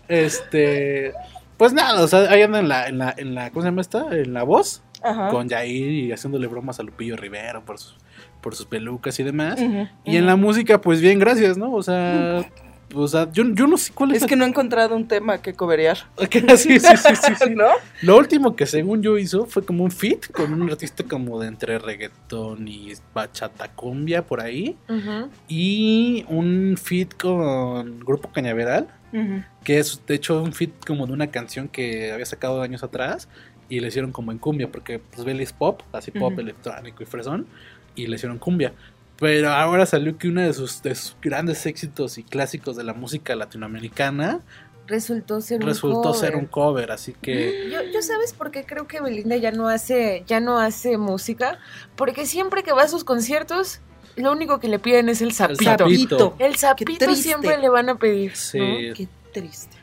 este, pues nada, o sea, ahí anda en la, en la, en la, ¿cómo se llama esta? En la voz, Ajá. con Jair y haciéndole bromas a Lupillo Rivero por sus, por sus pelucas y demás. Y en la música, pues bien, gracias, ¿no? O sea, o sea yo, yo no sé cuál es. Es que no he encontrado un tema que coverear. el- sí, sí, sí, sí, sí. ¿No? Lo último que según yo hizo fue como un fit con un artista como de entre reggaetón y bachata cumbia por ahí. Y un fit con Grupo Cañaveral, que es de hecho un fit como de una canción que había sacado años atrás. Y le hicieron como en cumbia, porque pues Belly es pop, así pop electrónico y fresón. Y le hicieron cumbia. Pero ahora salió que uno de sus, de sus grandes éxitos y clásicos de la música latinoamericana Resultó ser un resultó cover. ser un cover, así que Yo, yo sabes por qué creo que Belinda ya no hace, ya no hace música, porque siempre que va a sus conciertos, lo único que le piden es el el sapito. sapito, El sapito siempre le van a pedir. sí, ¿no? Qué triste.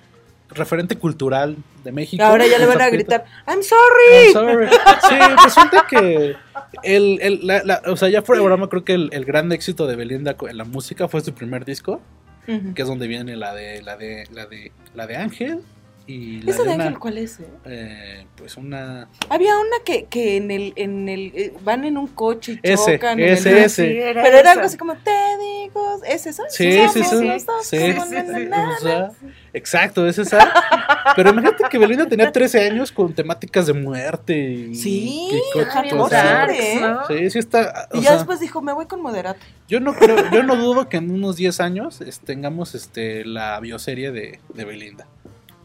referente cultural de México. Ahora ya le van a sapito. gritar, I'm sorry. I'm sorry. Sí, resulta que el, el- la- la- o sea, ya fuera de broma, creo que el, el gran éxito de Belinda en la música fue su primer disco, Ujú. que es donde viene la de la de la de la de Ángel y la ¿Esa de una, Ángel cuál es? eh? eh, pues una Había una que, que en el, en el, eh, van en un coche y Ese, chocan. en ese, el- ese. Sí, era Pero era esa. algo así como, te digo, ¿es esa? Sí, sí, sí. los dos Sí, exacto, es esa. Pero imagínate que Belinda tenía 13 años con temáticas de muerte y, Sí, y ¿eh? ¿no? Sí, sí está. o Y ya sea, después dijo, me voy con moderato. Yo no creo, yo no dudo que en unos 10 años es- tengamos este la bioserie de, de Belinda.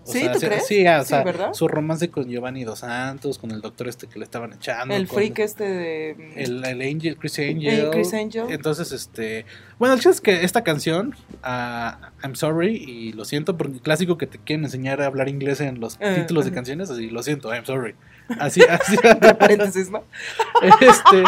¿Sí? ¿Tú sí- crees? Sí, o Sí, sea, ¿verdad? su romance con Giovanni Dos Santos, con el doctor este que le estaban echando. el con freak este de... El, el Angel, Chris Angel. Eh, Chris Angel. Entonces, este. Bueno, el chiste es que esta canción, ah, I'm sorry, y lo siento, porque el clásico que te quieren enseñar a hablar inglés en los títulos de canciones, así, lo siento, I'm sorry. Así, así. paréntesis, ¿no? este.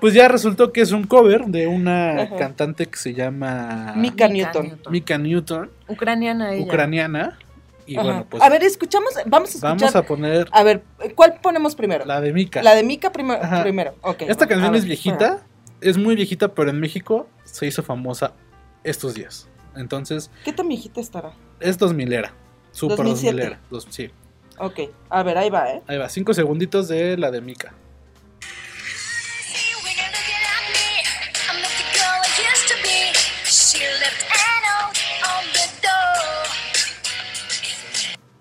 Pues ya resultó que es un cover de una Ajá. cantante que se llama Mika Newton. Mika Newton, Ucraniana ella. ucraniana. Y Ajá. bueno, pues a ver, escuchamos, vamos a escuchar. vamos a poner A ver, ¿cuál ponemos primero? la de Mika. La de Ajá. primero. ok. Esta bueno, canción es viejita, es muy viejita, pero en México se hizo famosa estos días. Entonces, ¿Qué tan viejita estará? es 2000 era. Super 2007. 2000 era. Dos- sí. Ok, a ver, ahí va, ¿eh? Ahí va, cinco segunditos de la de Mika.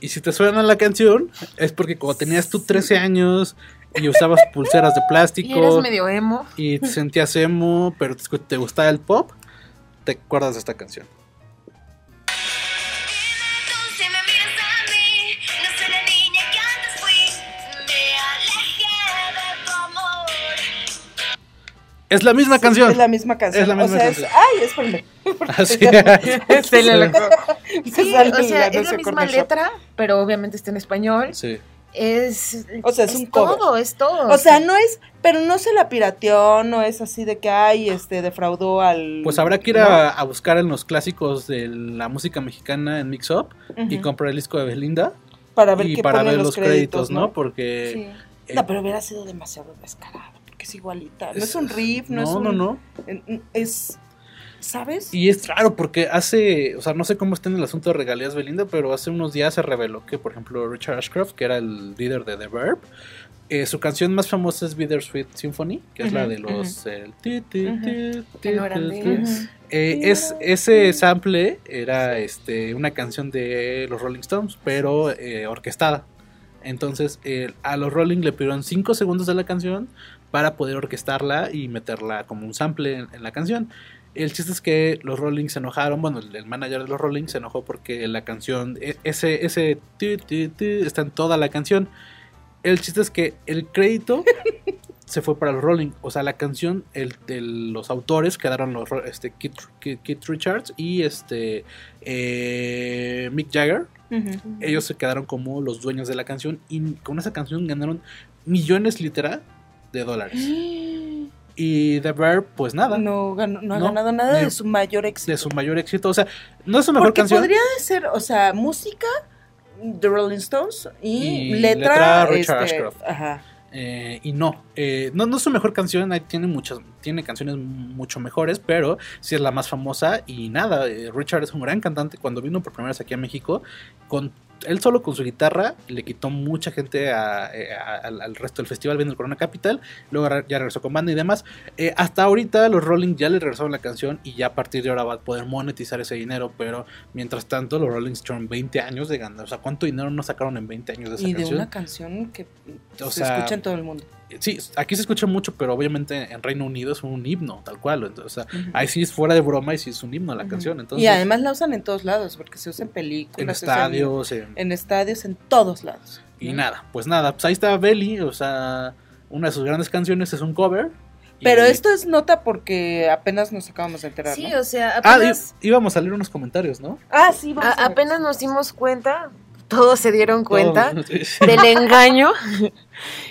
Y si te suena la canción, es porque cuando tenías tú 13 años y usabas pulseras de Y eras plástico medio emo. y te sentías emo, pero te, te gustaba el pop, te acuerdas de esta canción. Es la misma canción. Es la misma canción. Es la misma o sea, canción. es. Ay, espérame. Así Se le alocó. Sí, o sea, es la misma letra, pero obviamente está en español. Sí. Es, O sea, es un cover. todo, es todo. O sea, no es, pero no se la pirateó, no es así de que, ay, este, defraudó al... Pues habrá que ir a, a buscar en los clásicos de la música mexicana en Mix Up y comprar el disco de Belinda Para ver y qué para ponen ver los créditos, ¿no? Porque Sí. eh, No, pero hubiera sido demasiado descarado, es igualita. No es un riff, no, no, es un... no, no. en- Es, ¿sabes? Y es raro porque hace, o sea, no sé cómo está en el asunto de regalías Belinda, pero hace unos días se reveló que, por ejemplo, Richard Ashcroft, que era el líder de The Verb, eh, su canción más famosa es Bittersweet Symphony, que es la de los... no. Eh, es, ese sample era este, una canción de los Rolling Stones, pero eh, orquestada. Entonces eh, a los Rolling le pidieron 5 segundos de la canción para poder orquestarla y meterla como un sample en, en la canción. El chiste es que los Rolling se enojaron, bueno, el, manager de los Rolling se enojó porque la canción, e- ese, ese ti, ti, ti, está en toda la canción. El chiste es que el crédito se fue para los Rolling. O sea, la canción, el, el- los autores quedaron los este, Keith, Keith- Keith Richards y este eh, Mick Jagger. Ujú. Ellos se quedaron como los dueños de la canción y con esa canción ganaron millones literal de dólares. Y The Verb, pues nada, No, ganó- no ha No, ganado nada de- de su mayor éxito. de su mayor éxito. O sea, no es su mejor Porque canción. podría ser, o sea, música, The Rolling Stones y, Y letra, letra, Richard este, Ashcroft. Ajá. Eh, y no, eh, no, no es su mejor canción, tiene muchas, tiene canciones mucho mejores, pero sí es la más famosa y nada, eh, Richard es un gran cantante, cuando vino por primera vez aquí a México, con él solo con su guitarra le quitó mucha gente a- eh, a- al, resto del festival viendo el Corona Capital, luego ya regresó con banda y demás, Eh, hasta ahorita los Rolling ya le regresaron la canción y ya a partir de ahora va a poder monetizar ese dinero, pero mientras tanto los Rolling Stone 20 años de ganar, o sea, ¿cuánto dinero no sacaron en 20 años de esa Y de canción? una canción que O se sea, escucha en todo el mundo. Sí, aquí se escucha mucho, pero obviamente en Reino Unido es un himno, tal cual. Entonces, o sea, ahí sí es fuera de broma y sí es un himno la canción. Entonces, y además la usan en todos lados, porque se usa en películas, en estadios, en- en estadios, en todos lados. y ¿no? nada, pues nada, pues ahí está Belly, o sea, una de sus grandes canciones es un cover. Pero esto es nota porque apenas nos acabamos de enterar, Sí, ¿no? o sea, Ah, apenas, í- íbamos a leer unos comentarios, ¿no? Ah, sí, vamos a- a ver. apenas nos dimos cuenta, todos se dieron cuenta Todos- sí, sí. del engaño.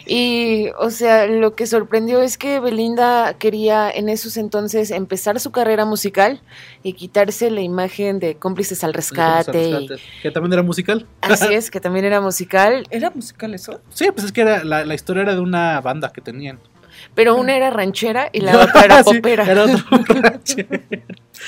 Y, o sea, lo que sorprendió es que Belinda quería en esos entonces empezar su carrera musical y quitarse la imagen de cómplices al rescate. y- Que también era musical. así es, que también era musical, ¿Era musical eso? Sí, pues es que era, la, la historia era de una banda que tenían. pero una era ranchera y la otra era Sí, popera. era otro ranchero.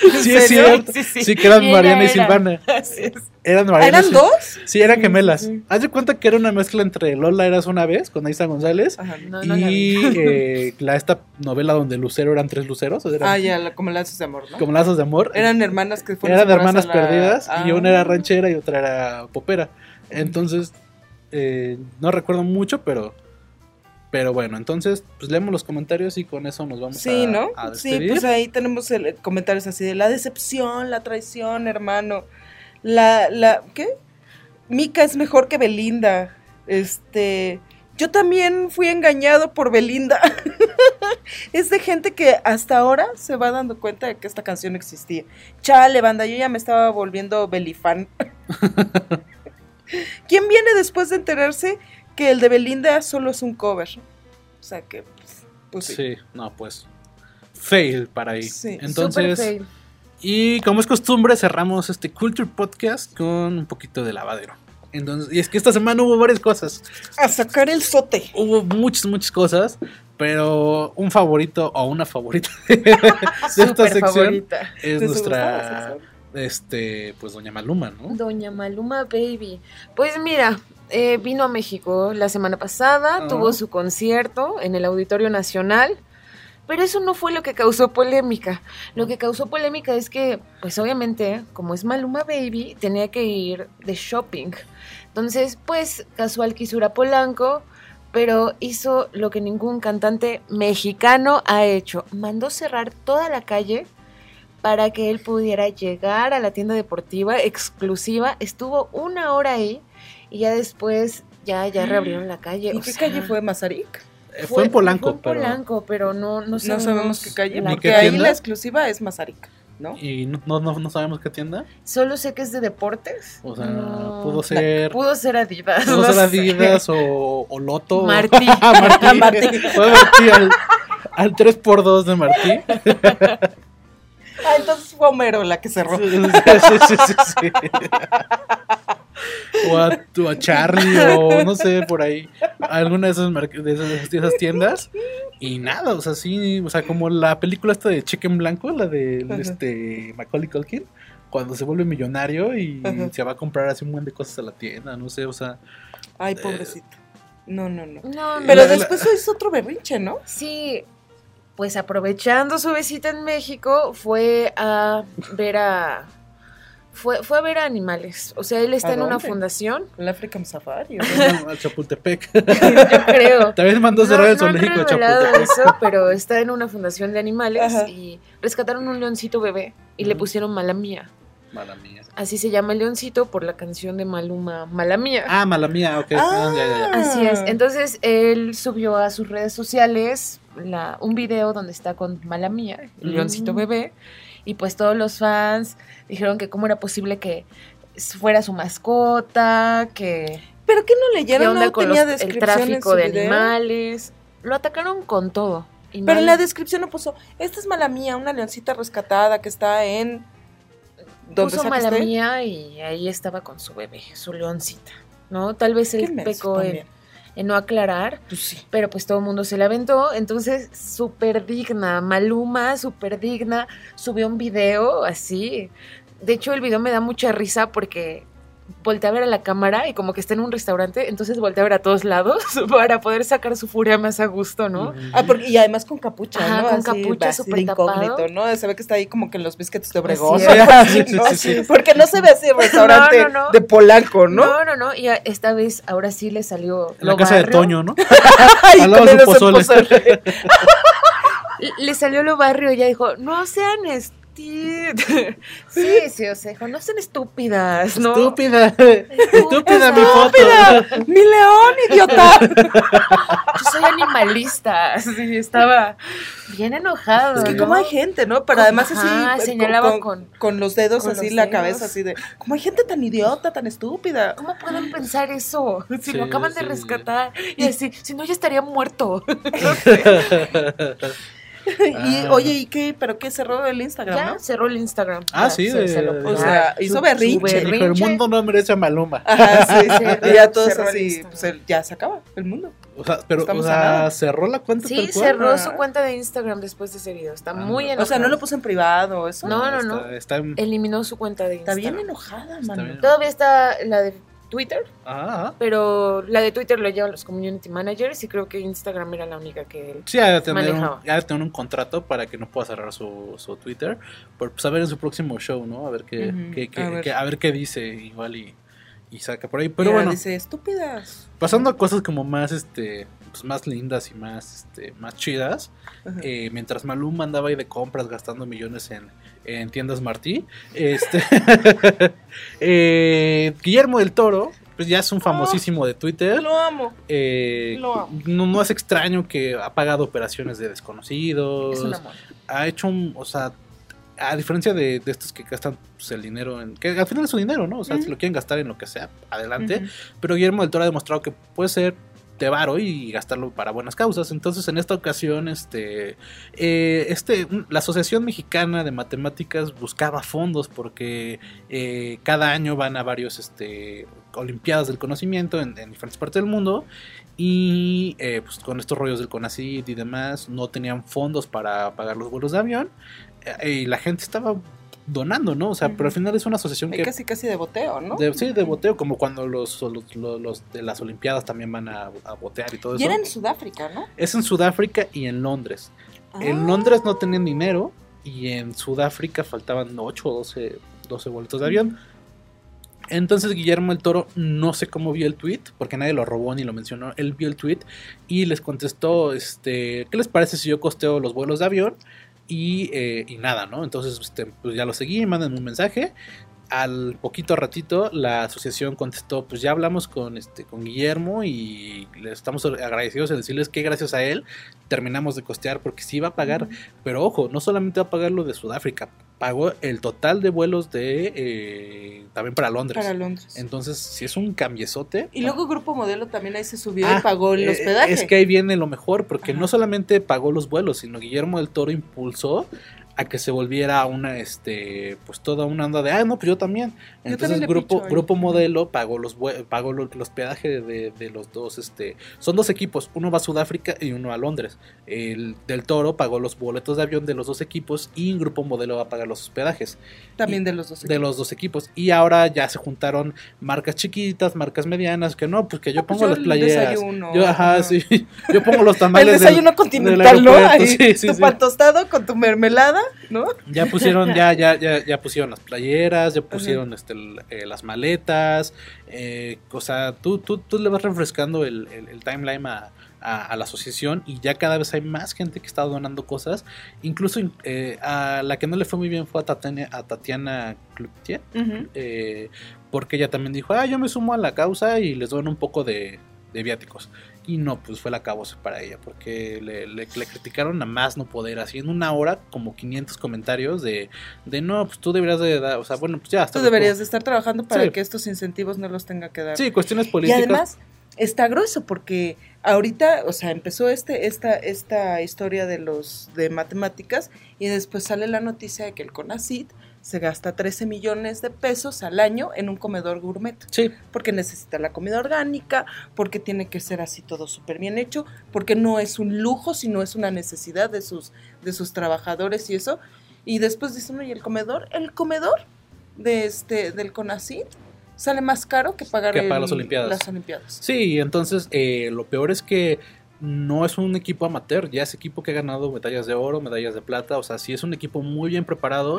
Sí, ¿En es cierto. Sí, sí. Sí, que eran Mariana y. Silvana. Así es. Eran Mariana ¿Eran dos? Sí, eran gemelas. Haz de cuenta que era una mezcla entre Lola Eras una vez con Aiza González Ajá. No, no la y eh, la, esta novela donde Lucero eran tres luceros. eran Ah, ya, la- como lazos de amor, ¿no? Como lazos de amor. Eran hermanas que fueron Eran hermanas la- perdidas y Ah. una era ranchera y otra era popera. Entonces, eh, no recuerdo mucho, pero. Pero bueno, entonces, pues leemos los comentarios y con eso nos vamos Sí, a, ¿no? a Sí, despedir. pues ahí tenemos el, comentarios así de la decepción, la traición, hermano. La, la, ¿qué? Mica es mejor que Belinda. Este, yo también fui engañado por Belinda. es de gente que hasta ahora se va dando cuenta de que esta canción existía. Chale, banda, yo ya me estaba volviendo belifan. ¿Quién viene después de enterarse que el de Belinda solo es un cover? O sea que, pues, pues sí. Sí, no, pues. Fail para ahí. Sí, Entonces, fail. y como es costumbre, cerramos este Culture Podcast con un poquito de lavadero. Entonces, y es que esta semana hubo varias cosas. A sacar el sote. Hubo muchas, muchas cosas. Pero un favorito o una favorita de, esta sección favorita. es ¿De su nuestra, este, pues Doña Maluma, ¿no? Doña Maluma Baby. Pues mira, eh, vino a México la semana pasada, tuvo su concierto en el Auditorio Nacional, pero eso no fue lo que causó polémica. Lo que causó polémica es que, pues obviamente, como es Maluma Baby, tenía que ir de shopping. Entonces, pues casual quiso ir a Polanco, pero hizo lo que ningún cantante mexicano ha hecho. Mandó cerrar toda la calle para que él pudiera llegar a la tienda deportiva exclusiva. Estuvo una hora ahí y ya después ya, ya reabrieron la calle. ¿Y O qué sea, calle fue Mazarik? Eh, Fue, en Polanco, fue en pero Polanco, pero no, no No sabemos qué calle, la ¿Ni porque qué ahí la exclusiva es Mazarik. ¿no? Y no, no, no, no sabemos qué tienda. Solo sé que es de deportes. O sea, No. pudo ser. Pudo ser Adidas. Pudo no ser sé. Adidas o, o Loto. Martí. Martí. Martí. Fue Martí al, al 3x2 de Martí. Ah, entonces fue Homero la que cerró. Sí, sí, sí, sí, sí. O a, o a Charlie o no sé, por ahí. Alguna de esas, de esas, de esas tiendas. Y nada, o sea, sí, o sea, como la película esta de Cheque en Blanco, la de Ajá. este Macaulay Culkin, cuando se vuelve millonario y Ajá. se va a comprar así un buen de cosas a la tienda, no sé, o sea, Ay, pobrecito. No, no, no. No, no. Pero La- la- después hizo otro berrinche, ¿no? Sí, pues aprovechando su visita en México, fue a ver a. Fue, fue a ver a animales. O sea, él está ¿A en una fundación. El African Safari. ¿o? al Chapultepec. Yo creo. También mandó a cerrar el no han zoológico Chapultepec. eso, pero está en una fundación de animales Ajá. y rescataron un leoncito bebé y le pusieron Mala Mía. Mala mía. Así se llama el leoncito por la canción de Maluma, Mala Mía. Ah, mala mía, ok. Ah, ya, ya, ya. Así es. Entonces él subió a sus redes sociales la, un video donde está con Mala Mía, el Mm. leoncito bebé, y pues todos los fans dijeron que cómo era posible que fuera su mascota, que ¿Pero qué no qué leyeron? onda No con tenía los- el tráfico de video. animales. Lo atacaron con todo. y Pero en la descripción no puso, esta es mala mía, una leoncita rescatada que está en... ¿Dónde puso mala esté? mía y ahí estaba con su bebé, su leoncita. ¿No? Tal vez él pecó en. En no aclarar, Pues sí. pero pues todo el mundo se la aventó. Entonces, súper digna. Maluma, súper digna. Subió un video así. De hecho, el video me da mucha risa porque voltea a ver a la cámara y como que está en un restaurante, entonces voltea a ver a todos lados para poder sacar su furia más a gusto, ¿no? Ah, porque, y además con capucha, Ajá, ¿no? con Así, capucha, súper de incógnito. ¿no? Se ve que está ahí como que en los biscuits de Obregón. Sí, sí, ¿no? sí, sí. Porque no se ve así el restaurante No, no, no. de Polanco, ¿no? No, no, no. Y esta vez, ahora sí le salió. En la lo casa de barrio. Toño, ¿no? Ay, Al lado de su pozole. Le- salió lo barrio y ella dijo, no sean Sí, sí, o sea, dijo, no sean estúpidas, ¿no? Estúpida. Estúpida mi foto. ¡Estúpida! ¡Mi león, idiota! Yo soy animalista. Sí, estaba bien enojado. Es que ¿no? como hay gente, ¿no? Pero Ajá, además así eh, señalaba con, con- con los dedos con así los la dedos. cabeza así de, como hay gente tan idiota, tan estúpida. ¿Cómo pueden pensar eso? Si Sí, lo acaban de sí. rescatar. Y así, si no, ya estaría muerto. y Ah. oye, ¿y qué? ¿Pero qué cerró el Instagram, Ya no? cerró el Instagram. Ah, Ya sí, se- de- se lo O puso. sea, hizo Su- berrinche. su Dijo, el mundo no merece a Maluma. Ajá, sí, sí. Y ya todos cerró el así, pues el- ya se acaba el mundo. O sea, pero, o sea, cerró la cuenta Sí, cerró Ah. su cuenta de Instagram después de ese video. Está Ah, muy no. enojado. O sea, no lo puso en privado, eso. No, no, no. Está, está en- Eliminó su cuenta de Está Instagram. bien enojada, Está mano. Todavía está la de Twitter, Ah, pero la de Twitter lo llevan los community managers y creo que Instagram era la única que él. Sí, ha de, tener un, Manejaba. ha de tener un contrato para que no pueda cerrar su, su Twitter. Por pues, a ver en su próximo show, ¿no? A ver qué, qué- qué- a ver. qué- a ver qué dice igual y, y saca por ahí. Pero Mira, bueno, dice, estúpidas. pasando a cosas como más, este, pues más lindas y más, este, más chidas. Eh, mientras Maluma andaba ahí de compras gastando millones en, en tiendas Martí, este, eh, Guillermo del Toro, pues ya es un famosísimo de Twitter. Lo amo. eh, Lo amo. no, no es extraño que ha pagado operaciones de desconocidos. Es un amor. ha hecho un, o sea, a diferencia de, de estos que gastan pues, el dinero en, que al final es su dinero, ¿no? O sea, si lo quieren gastar en lo que sea, adelante. Pero Guillermo del Toro ha demostrado que puede ser de varo y gastarlo para buenas causas. Entonces, en esta ocasión, este, eh, este, la Asociación Mexicana de Matemáticas buscaba fondos porque eh, cada año van a varios, este, olimpiadas del conocimiento en, en diferentes partes del mundo y eh, pues con estos rollos del CONACYT y demás no tenían fondos para pagar los vuelos de avión y la gente estaba donando, ¿no? O sea, pero al final es una asociación Hay que casi casi de boteo, ¿no? de, sí, de boteo, como cuando los, los, los- los de las Olimpiadas también van a, a botear y todo Y eso. era en Sudáfrica, ¿no? Es en Sudáfrica y en Londres. En Ah. Londres no tenían dinero y en Sudáfrica faltaban 8 o 12, 12 boletos de avión. Entonces Guillermo el Toro no sé cómo vio el tweet, porque nadie lo robó ni lo mencionó. Él vio el tweet y les contestó, este, ¿qué les parece si yo costeo los vuelos de avión? Y, eh, y nada, ¿no? Entonces este, pues ya lo seguí, mandan un mensaje. Al poquito ratito la asociación contestó, pues ya hablamos con este con Guillermo y le estamos agradecidos en decirles que gracias a él terminamos de costear porque sí va a pagar, pero ojo, no solamente va a pagar lo de Sudáfrica, pagó el total de vuelos de eh, también para Londres. Para Londres. Entonces, si es un cambiezote. y luego Grupo Modelo también ahí se subió Ah, y pagó el eh, hospedaje. Es que ahí viene lo mejor, porque Ajá. no solamente pagó los vuelos, sino Guillermo del Toro impulsó a que se volviera una, este, pues toda una onda de, ah, no, pues yo también. Entonces también grupo, grupo modelo pagó los pagó lo- los peajes de, de los dos, este, son dos equipos, uno va a Sudáfrica y uno a Londres. El del Toro pagó los boletos de avión de los dos equipos y grupo modelo va a pagar los hospedajes también de los dos. de los dos equipos. Y ahora ya se juntaron marcas chiquitas, marcas medianas, que no, pues que yo pues pongo yo las el playeras. desayuno, yo, ajá, ajá. sí. Yo pongo los El tamales. del- desayuno del continental, ¿no? Ahí, sí, sí, tu sí. pan tostado con tu mermelada, ¿no? Ya pusieron, ya, ya, ya, ya pusieron las playeras, ya pusieron este, eh, las maletas. Eh, o sea, tú, tú, tú le vas refrescando el, el- el timeline a, a- a la asociación y ya cada vez hay más gente que está donando cosas. Incluso eh, a la que no le fue muy bien fue a Tatiana, a Tatiana eh, porque ella también dijo, ah, yo me sumo a la causa y les doy un poco de, de viáticos. Y no, pues fue la causa para ella, porque le, le- le criticaron a más no poder, así en una hora como 500 comentarios de, de no, pues tú deberías de dar, o sea, bueno, pues ya hasta Tú deberías de estar trabajando para Sí. que estos incentivos no los tenga que dar. Sí, cuestiones Y políticas. además está grueso porque ahorita, o sea, empezó este esta esta historia de los de matemáticas y después sale la noticia de que el CONACYT se gasta 13 millones de pesos al año en un comedor gourmet, sí, porque necesita la comida orgánica, porque tiene que ser así todo súper bien hecho, porque no es un lujo, sino es una necesidad de sus de sus trabajadores y eso. Y después dicen, "Oye, el comedor, el comedor de este del CONACYT sale más caro que pagar Que pagar el- las Olimpiadas. las Olimpiadas. Sí, entonces eh, lo peor es que no es un equipo amateur, ya es equipo que ha ganado medallas de oro, medallas de plata, o sea, sí es un equipo muy bien preparado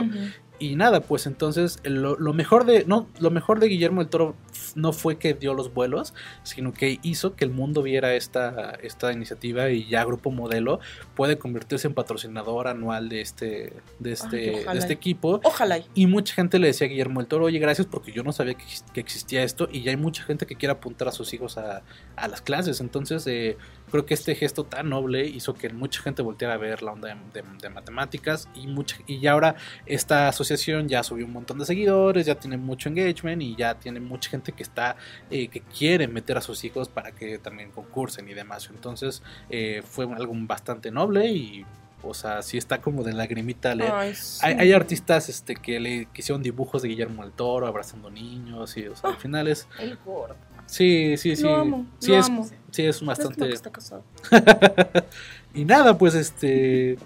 y nada, pues entonces lo, lo mejor de no lo mejor de Guillermo del Toro no fue que dio los vuelos, sino que hizo que el mundo viera esta esta iniciativa y ya Grupo Modelo puede convertirse en patrocinador anual de este de este Ay, ojalá. de este equipo Ojalá. y- mucha gente le decía a Guillermo del Toro, oye, gracias porque yo no sabía que existía esto y ya hay mucha gente que quiere apuntar a sus hijos a, a las clases. Entonces, eh, creo que este gesto tan noble hizo que mucha gente volteara a ver la onda de, de- de matemáticas y, mucha, y ya ahora esta asociación ya subió un montón de seguidores, ya tiene mucho engagement y ya tiene mucha gente que está, eh, que quiere meter a sus hijos para que también concursen y demás. Entonces, eh, fue algo bastante noble y... O sea, sí está como de lagrimita leer. Ay, sí. Hay, hay artistas este, que le que hicieron dibujos de Guillermo del Toro abrazando niños y o sea, al final es El gordo. sí, sí, sí. Lo amo, sí lo es amo. Sí es bastante que está casado. y nada, pues este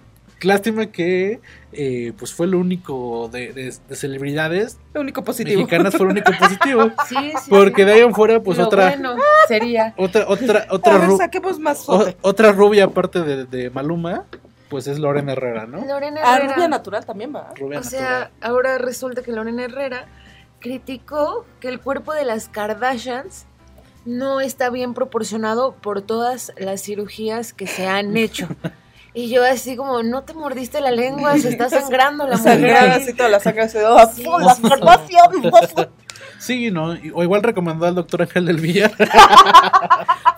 lástima que eh, pues fue lo único de, de- de celebridades Lo único positivo. mexicanas fue lo único positivo Sí, sí. porque sí. de ahí en fuera pues Lo otra bueno sería. otra otra A otra ver, saquemos más o- otra rubia aparte de, de Maluma pues es Lorena Herrera, ¿no? Lorena Ah, Herrera. rubia natural también va. Rubia O sea, ahora resulta que Lorena Herrera criticó que el cuerpo de las Kardashians no está bien proporcionado por todas las cirugías que se han hecho. Y yo así como, no te mordiste la lengua, se está sangrando la mujer. Sangrada ahí". así toda la sangre se da. Sí. La sí, sí. farmacia. Sí, ¿no? O igual recomendó al doctor Ángel del Villar.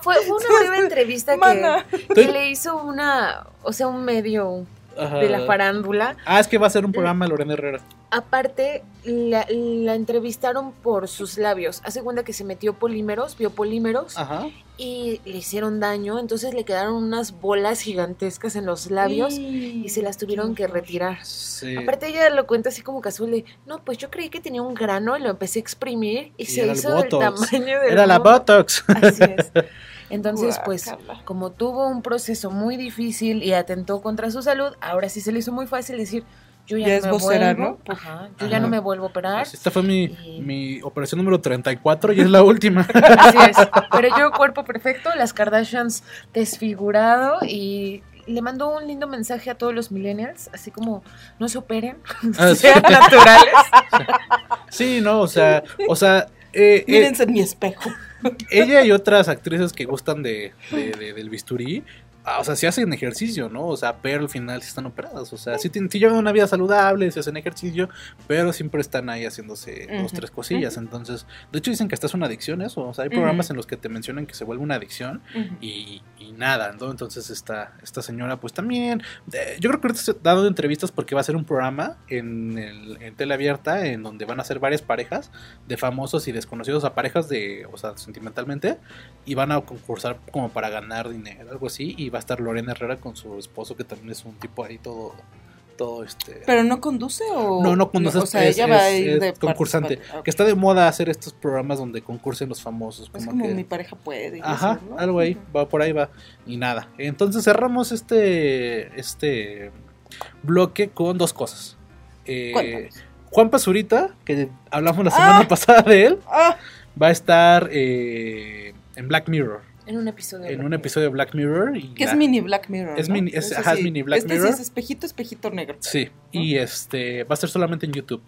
Fue, una breve entrevista que, que le hizo una, o sea, un medio de la farándula. Ah, es que va a ser un programa de Lorena Herrera. Aparte, la, la entrevistaron por sus labios. Hace cuenta que se metió polímeros, biopolímeros, Ajá. y le hicieron daño. Entonces le quedaron unas bolas gigantescas en los labios y se las tuvieron que retirar. Sí. Aparte ella lo cuenta así como casual de, no, pues yo creí que tenía un grano y lo empecé a exprimir y, Y se hizo del tamaño del Era la mundo". Botox. Así es. Entonces, pues, como tuvo un proceso muy difícil y atentó contra su salud, ahora sí se le hizo muy fácil decir, yo ya, Ya no es me vocera, vuelvo, ¿no? ajá, yo Ajá. ya no me vuelvo a operar. Pues esta fue mi, Y- mi operación número 34 y es la última. Así es. Pero yo, cuerpo perfecto, las Kardashians desfigurado y le mandó un lindo mensaje a todos los millennials, así como no se operen, Ah, sí. sean naturales. Sí, no, o sea, o sea, eh, eh, Mírense en mi espejo. ella y otras actrices que gustan de, de- de- del bisturí o sea, sí hacen ejercicio, ¿no? O sea, pero al final sí están operadas. O sea, sí, sí llevan una vida saludable, sí hacen ejercicio, pero siempre están ahí haciéndose dos, tres cosillas. Entonces, de hecho dicen que esta es una adicción eso. O sea, hay programas en los que te mencionan que se vuelve una adicción y nada, ¿no? Entonces esta, esta señora pues también, eh, yo creo que ahorita está dando entrevistas porque va a ser un programa en, el, en tele abierta en donde van a ser varias parejas de famosos y desconocidos a parejas de, o sea, sentimentalmente y van a concursar como para ganar dinero, algo así, y va a estar Lorena Herrera con su esposo que también es un tipo ahí todo, todo este... ¿Pero no conduce o...? no, no conoces, O sea, es, ella va a es- ir es de concursante. Que está de moda hacer estos programas donde concursen los famosos. Es Como como que, mi pareja puede. Ajá, eso, ¿no? algo ahí, va por ahí va. Y nada. Entonces cerramos este este bloque con dos cosas. Eh. Juan Pazurita, que hablamos la Ah. semana pasada de él, Ah, va a estar eh, en Black Mirror. En un episodio. de En Black un Mirror. episodio de Black Mirror. Y que es mini Black Mirror. Es ¿no? mini- es- es sí. mini Black este Mirror. sí es espejito, espejito negro. Sí, y este va a ser solamente en YouTube.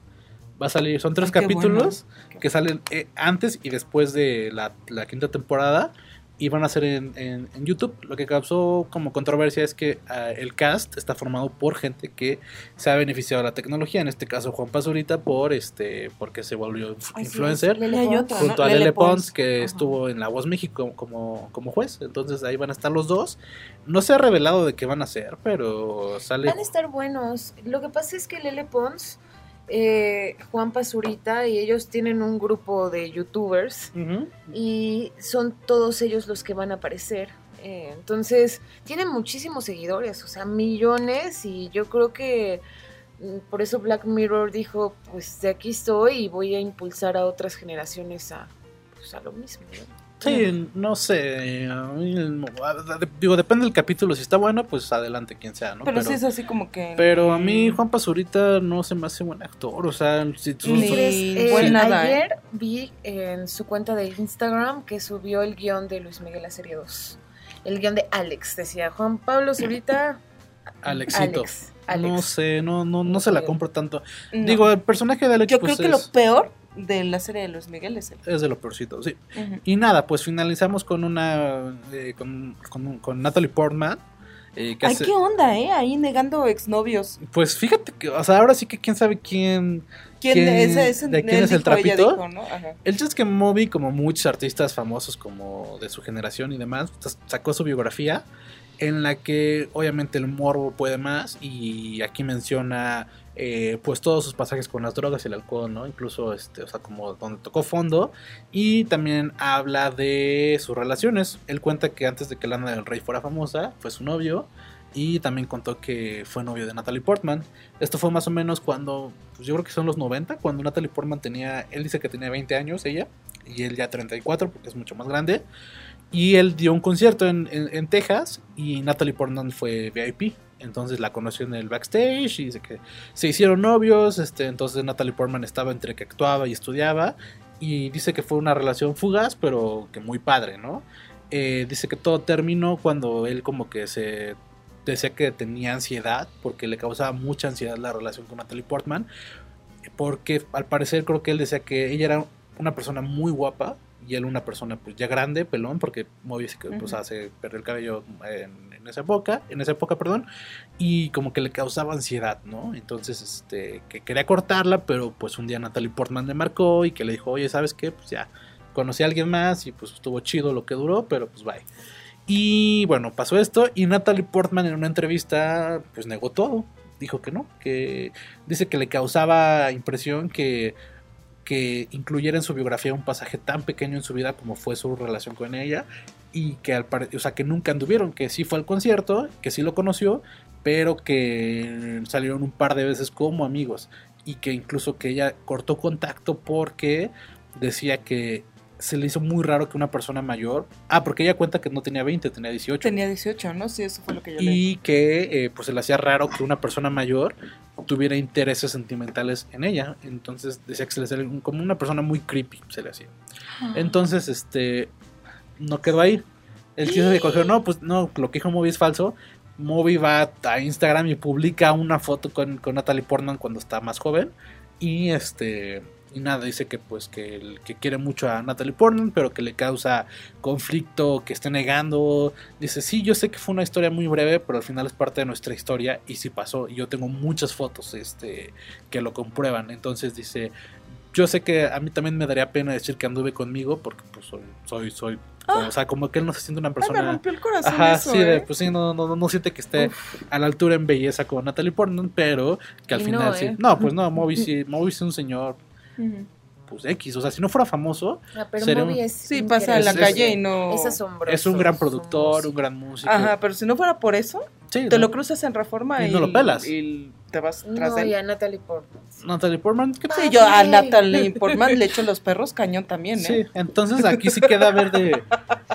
Va a salir, son tres Ay, qué capítulos bueno. que salen eh, antes y después de la, la quinta temporada y van a ser en, en- en YouTube. Lo que causó como controversia es que ah, el cast está formado por gente que se ha beneficiado de la tecnología. En este caso Juan Pazurita por este porque se volvió Ay, influencer. Junto ¿no? a Lele Pons, Pons. que Ajá. estuvo en La Voz México como, como juez. Entonces ahí van a estar los dos. No se ha revelado de qué van a hacer, pero sale. Van a estar buenos. Lo que pasa es que Lele Pons, eh, Juan Pazurita y ellos tienen un grupo de youtubers y son todos ellos los que van a aparecer. Eh, entonces, tienen muchísimos seguidores, o sea, millones y yo creo que mm, por eso Black Mirror dijo, pues de aquí estoy y voy a impulsar a otras generaciones a, pues, a lo mismo. ¿no? Sí, no sé. a a- digo, depende del capítulo. Si está bueno, pues adelante, quien sea, ¿no? Pero, sí es así como que. pero a mí, mm, Juan Pazurita no se me hace buen actor. O sea, si tú. Ni- Pues, eh, buen nada, ¿eh? ayer vi en su cuenta de Instagram que subió el guion de Luis Miguel la serie 2. El guion de Alex, decía Juan Pablo Zurita. Alexito. Alex, Alex. No sé, no, no, no se la compro tanto. no. Digo, el personaje de Alex Yo pues, creo que es, lo peor de la serie de Luis Miguel es él. es de lo peorcito, sí. Y nada, pues finalizamos con una. eh, con, con, con Natalie Portman. eh, que Ay, hace- qué onda, ¿eh? Ahí negando exnovios. Pues fíjate que, o sea, ahora sí que quién sabe quién. ¿Quién, ¿Quién- ese, ese- de quién es el dijo, trapito? dijo, ¿no? El chiste es que Moby, como muchos artistas famosos como de su generación y demás, pues, sacó su biografía en la que obviamente el morbo puede más y aquí menciona eh, pues todos sus pasajes con las drogas y el alcohol, ¿no? Incluso este, o sea, como donde tocó fondo y también habla de sus relaciones. Él cuenta que antes de que Lana del Rey fuera famosa, fue su novio y también contó que fue novio de Natalie Portman. Esto fue más o menos cuando, pues yo creo que son los 90, cuando Natalie Portman tenía, él dice que tenía 20 años ella, y él ya 34 porque es mucho más grande. Y él dio un concierto en, en- Texas y Natalie Portman fue VIP. Entonces la conoció en el backstage y dice que se hicieron novios. Este, entonces Natalie Portman estaba entre que actuaba y estudiaba. Y dice que fue una relación fugaz, pero que muy padre, ¿no? Eh, dice que todo terminó cuando él como que se decía que tenía ansiedad, porque le causaba mucha ansiedad la relación con Natalie Portman, porque al parecer creo que él decía que ella era una persona muy guapa y él una persona pues ya grande, pelón, porque que pues Ujú. hace perder el cabello en, en esa época, en esa época, perdón, y como que le causaba ansiedad, ¿no? Entonces, este, que quería cortarla, pero pues un día Natalie Portman le marcó y que le dijo, oye, ¿sabes qué? Pues ya, conocí a alguien más y pues estuvo chido lo que duró, pero pues bye. Y bueno, pasó esto y Natalie Portman en una entrevista pues negó todo. Dijo que no, que dice que le causaba impresión que, que incluyera en su biografía un pasaje tan pequeño en su vida como fue su relación con ella y que al o sea, que nunca anduvieron, que sí fue al concierto, que sí lo conoció, pero que salieron un par de veces como amigos y que incluso que ella cortó contacto porque decía que se le hizo muy raro que una persona mayor, ah, porque ella cuenta que no tenía 20, tenía 18. Tenía 18, ¿no? Sí, eso fue lo que yo leí. y que eh, pues se le hacía raro que una persona mayor tuviera intereses sentimentales en ella. Entonces decía que se le hacía como una persona muy creepy, se le hacía. Entonces, este, no quedó ahí. El chiste de cogió, no, pues no, lo que dijo Moby es falso. Moby va a Instagram y publica una foto con, con Natalie Portman cuando está más joven. Y este, y nada, dice que pues que, el- que quiere mucho a Natalie Portman, pero que le causa conflicto, que esté negando. Dice, sí, yo sé que fue una historia muy breve, pero al final es parte de nuestra historia y sí pasó. Y yo tengo muchas fotos este, que lo comprueban. Entonces dice, yo sé que a mí también me daría pena decir que anduve conmigo, porque pues soy, soy, soy, o sea, como que él no se siente una me persona... rompió el corazón Ajá, eso, sí, ¿eh? pues sí, no, no, no siente que esté a la altura en belleza como Natalie Portman, pero que al Y final no, sí. ¿eh? No, pues no, Moby sí, Moby es un señor, Pues X, o sea, si no fuera famoso, Ah, pero Sería Moby un- es Sí, pasa en la Es- calle es- y no... Es asombroso. es un gran productor, un gran músico. Ajá, pero si no fuera por eso, Sí, te ¿no? lo cruzas en Reforma Y y, no lo pelas. y te vas tras No, él. y a Natalie Portman. Natalie Portman, ¿qué Sí, yo a. Natalie Portman le echo los perros cañón también, ¿eh? Sí, entonces aquí sí queda ver de,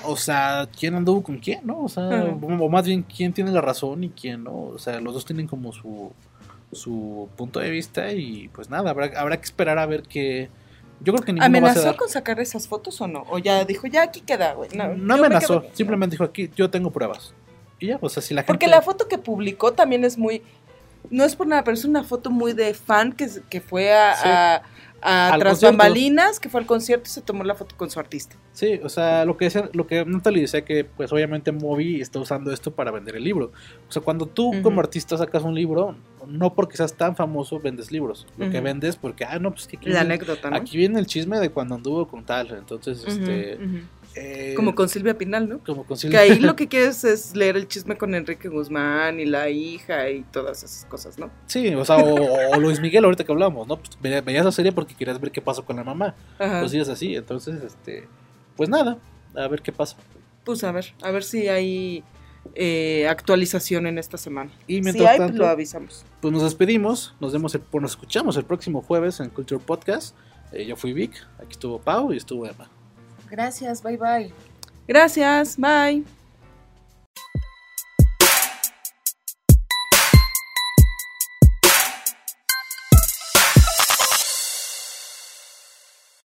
o sea, quién anduvo con quién, ¿no? O sea, o más bien quién tiene la razón y quién no. O sea, los dos tienen como su, su punto de vista y pues nada, habrá, habrá que esperar a ver que... Yo creo que ninguno va a ¿Amenazó con sacar esas fotos o no? O ya dijo, ya aquí queda, güey. No, amenazó, quedo- simplemente dijo aquí, yo tengo pruebas. Y ya, sea, si la gente... Porque la foto que publicó también es muy. No es por nada, pero es una foto muy de fan que, que fue a, Sí. a, a tras concierto. bambalinas, que fue al concierto y se tomó la foto con su artista. Sí, o sea, lo que decía, lo que Natalie decía que pues obviamente Moby está usando esto para vender el libro. O sea, cuando tú Ujú. como artista sacas un libro, no porque seas tan famoso vendes libros. Lo que Ujú. vendes porque, ah, no, pues que aquí, La viene, anécdota, ¿no? aquí viene el chisme de cuando anduvo con tal. Entonces, Ujú, este... eh, Como con Silvia Pinal, ¿no? como con Que Silvia- ahí lo que quieres es leer el chisme con Enrique Guzmán y la hija y todas esas cosas, ¿no? Sí, o sea, o, o Luis Miguel ahorita que hablamos, ¿no? Pues ve- veías la serie porque querías ver qué pasó con la mamá. Ajá. Pues sí, es así. Entonces, este... Pues nada, a ver qué pasa. Pues a ver, a ver si hay eh, actualización en esta semana. Y si mientras hay, pues tanto- lo avisamos. pues nos despedimos, nos vemos, el- pues nos escuchamos el próximo jueves en Culture Podcast. Eh, yo fui Vic, aquí estuvo Pau y estuvo Emma. Gracias, bye bye. Gracias, bye.